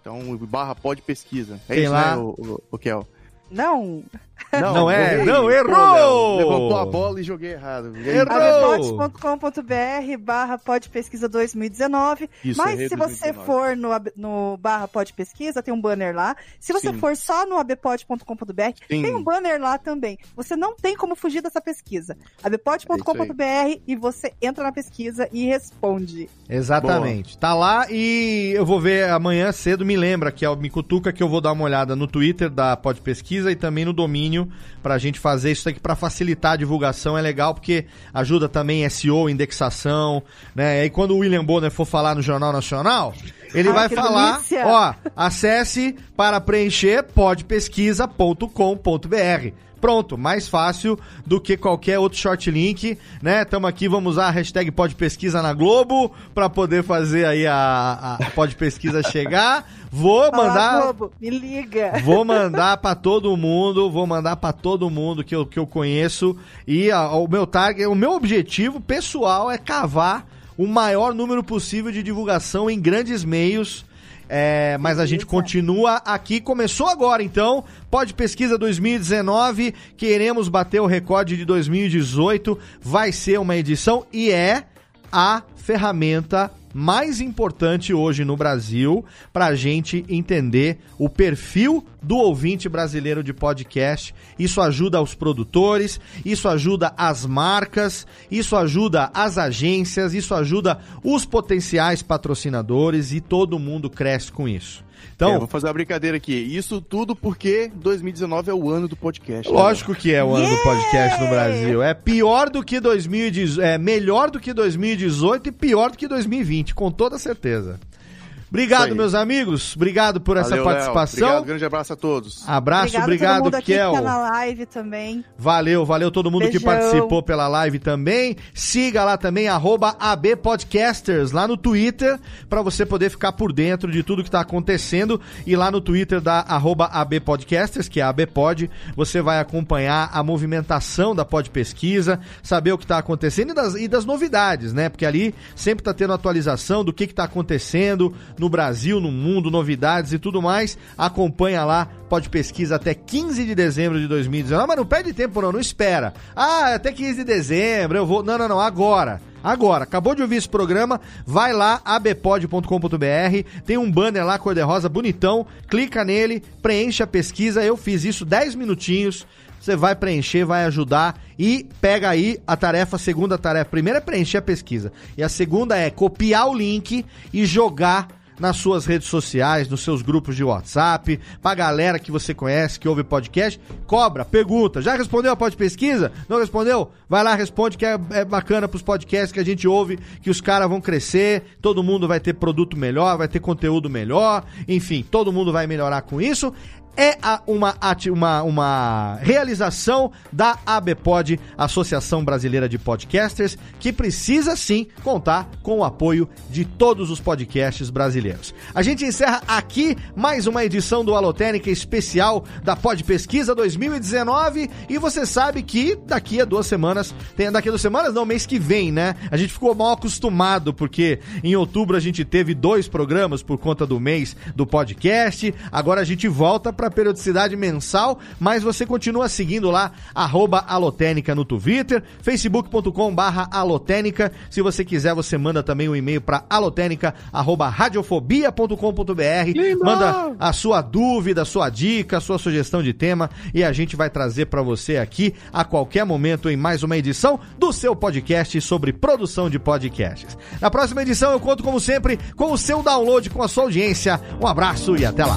Então, barra pod pesquisa. É Tem isso, lá... né, o, o, o Kel? Não. Não, não é. Não, errou! levantou a bola e joguei errado. Errou! Barra podpesquisa 2019. Isso, Mas se 2019. você for no, no barra podpesquisa, tem um banner lá. Se você Sim. for só no abpod.com.br, tem um banner lá também. Você não tem como fugir dessa pesquisa. abpod.com.br é e você entra na pesquisa e responde. Exatamente. Boa. Tá lá e eu vou ver amanhã cedo, me lembra que é o Micutuca que eu vou dar uma olhada no Twitter da Pod Pesquisa e também no domínio para a gente fazer isso aqui para facilitar a divulgação é legal porque ajuda também SEO, indexação, né? E aí quando o William Bonner for falar no Jornal Nacional, ele Ai, vai falar, delícia. ó, acesse para preencher podpesquisa.com.br. Pronto, mais fácil do que qualquer outro short link, né? Tamo aqui, vamos usar a hashtag Podpesquisa na Globo para poder fazer aí a, a Podpesquisa chegar. Vou mandar. Globo, me liga. Vou mandar para todo mundo, vou mandar para todo mundo que eu, que eu conheço. E a, o meu target, o meu objetivo pessoal é cavar o maior número possível de divulgação em grandes meios. É, mas a gente continua aqui. Começou agora, então. Pode pesquisa 2019. Queremos bater o recorde de 2018. Vai ser uma edição e é a ferramenta mais importante hoje no Brasil para a gente entender o perfil do ouvinte brasileiro de podcast. Isso ajuda os produtores, isso ajuda as marcas, isso ajuda as agências, isso ajuda os potenciais patrocinadores e todo mundo cresce com isso. Então, é, vou fazer uma brincadeira aqui. Isso tudo porque 2019 é o ano do podcast. Né? Lógico né? que é o ano yeah! do podcast no Brasil. É pior do que 2018, é melhor do que 2018 e pior do que 2020, com toda certeza. Obrigado, meus amigos. Obrigado por Valeu, essa participação. Obrigado, grande abraço a todos. Abraço, obrigado, obrigado Kel. Tá na live também. Valeu, valeu todo mundo Beijão. que participou pela live também. Siga lá também @abpodcasters lá no Twitter para você poder ficar por dentro de tudo que está acontecendo e lá no Twitter da @abpodcasters, que é a ABPod, você vai acompanhar a movimentação da Pod Pesquisa, saber o que está acontecendo e das, e das novidades, né? Porque ali sempre está tendo atualização do que está acontecendo, no Brasil, no mundo, novidades e tudo mais. Acompanha lá, pode pesquisa até 15 de dezembro de 2019. Mas não perde tempo, não, não espera. Ah, até 15 de dezembro eu vou. Não, não, não, agora. Agora, acabou de ouvir esse programa, vai lá, abpod.com.br, tem um banner lá cor-de-rosa bonitão, clica nele, preenche a pesquisa, eu fiz isso 10 minutinhos, você vai preencher, vai ajudar e pega aí a tarefa, a segunda tarefa. Primeira é preencher a pesquisa e a segunda é copiar o link e jogar nas suas redes sociais, nos seus grupos de WhatsApp, pra galera que você conhece, que ouve podcast, cobra, pergunta. Já respondeu a pod pesquisa? Não respondeu? Vai lá, responde que é, é bacana pros podcasts que a gente ouve, que os caras vão crescer, todo mundo vai ter produto melhor, vai ter conteúdo melhor, enfim, todo mundo vai melhorar com isso é uma, uma, uma realização da ABPOD, Associação Brasileira de Podcasters, que precisa sim contar com o apoio de todos os podcasts brasileiros. A gente encerra aqui mais uma edição do Alotênica especial da Pod Pesquisa 2019 e você sabe que daqui a duas semanas, tem daqui a duas semanas, não, mês que vem, né? A gente ficou mal acostumado porque em outubro a gente teve dois programas por conta do mês do podcast, agora a gente volta para periodicidade mensal, mas você continua seguindo lá, arroba Alotênica no Twitter, facebook.com barra Alotênica. Se você quiser, você manda também um e-mail para alotênica, arroba radiofobia.com.br. Manda a sua dúvida, a sua dica, a sua sugestão de tema e a gente vai trazer para você aqui a qualquer momento em mais uma edição do seu podcast sobre produção de podcasts. Na próxima edição eu conto, como sempre, com o seu download, com a sua audiência. Um abraço e até lá.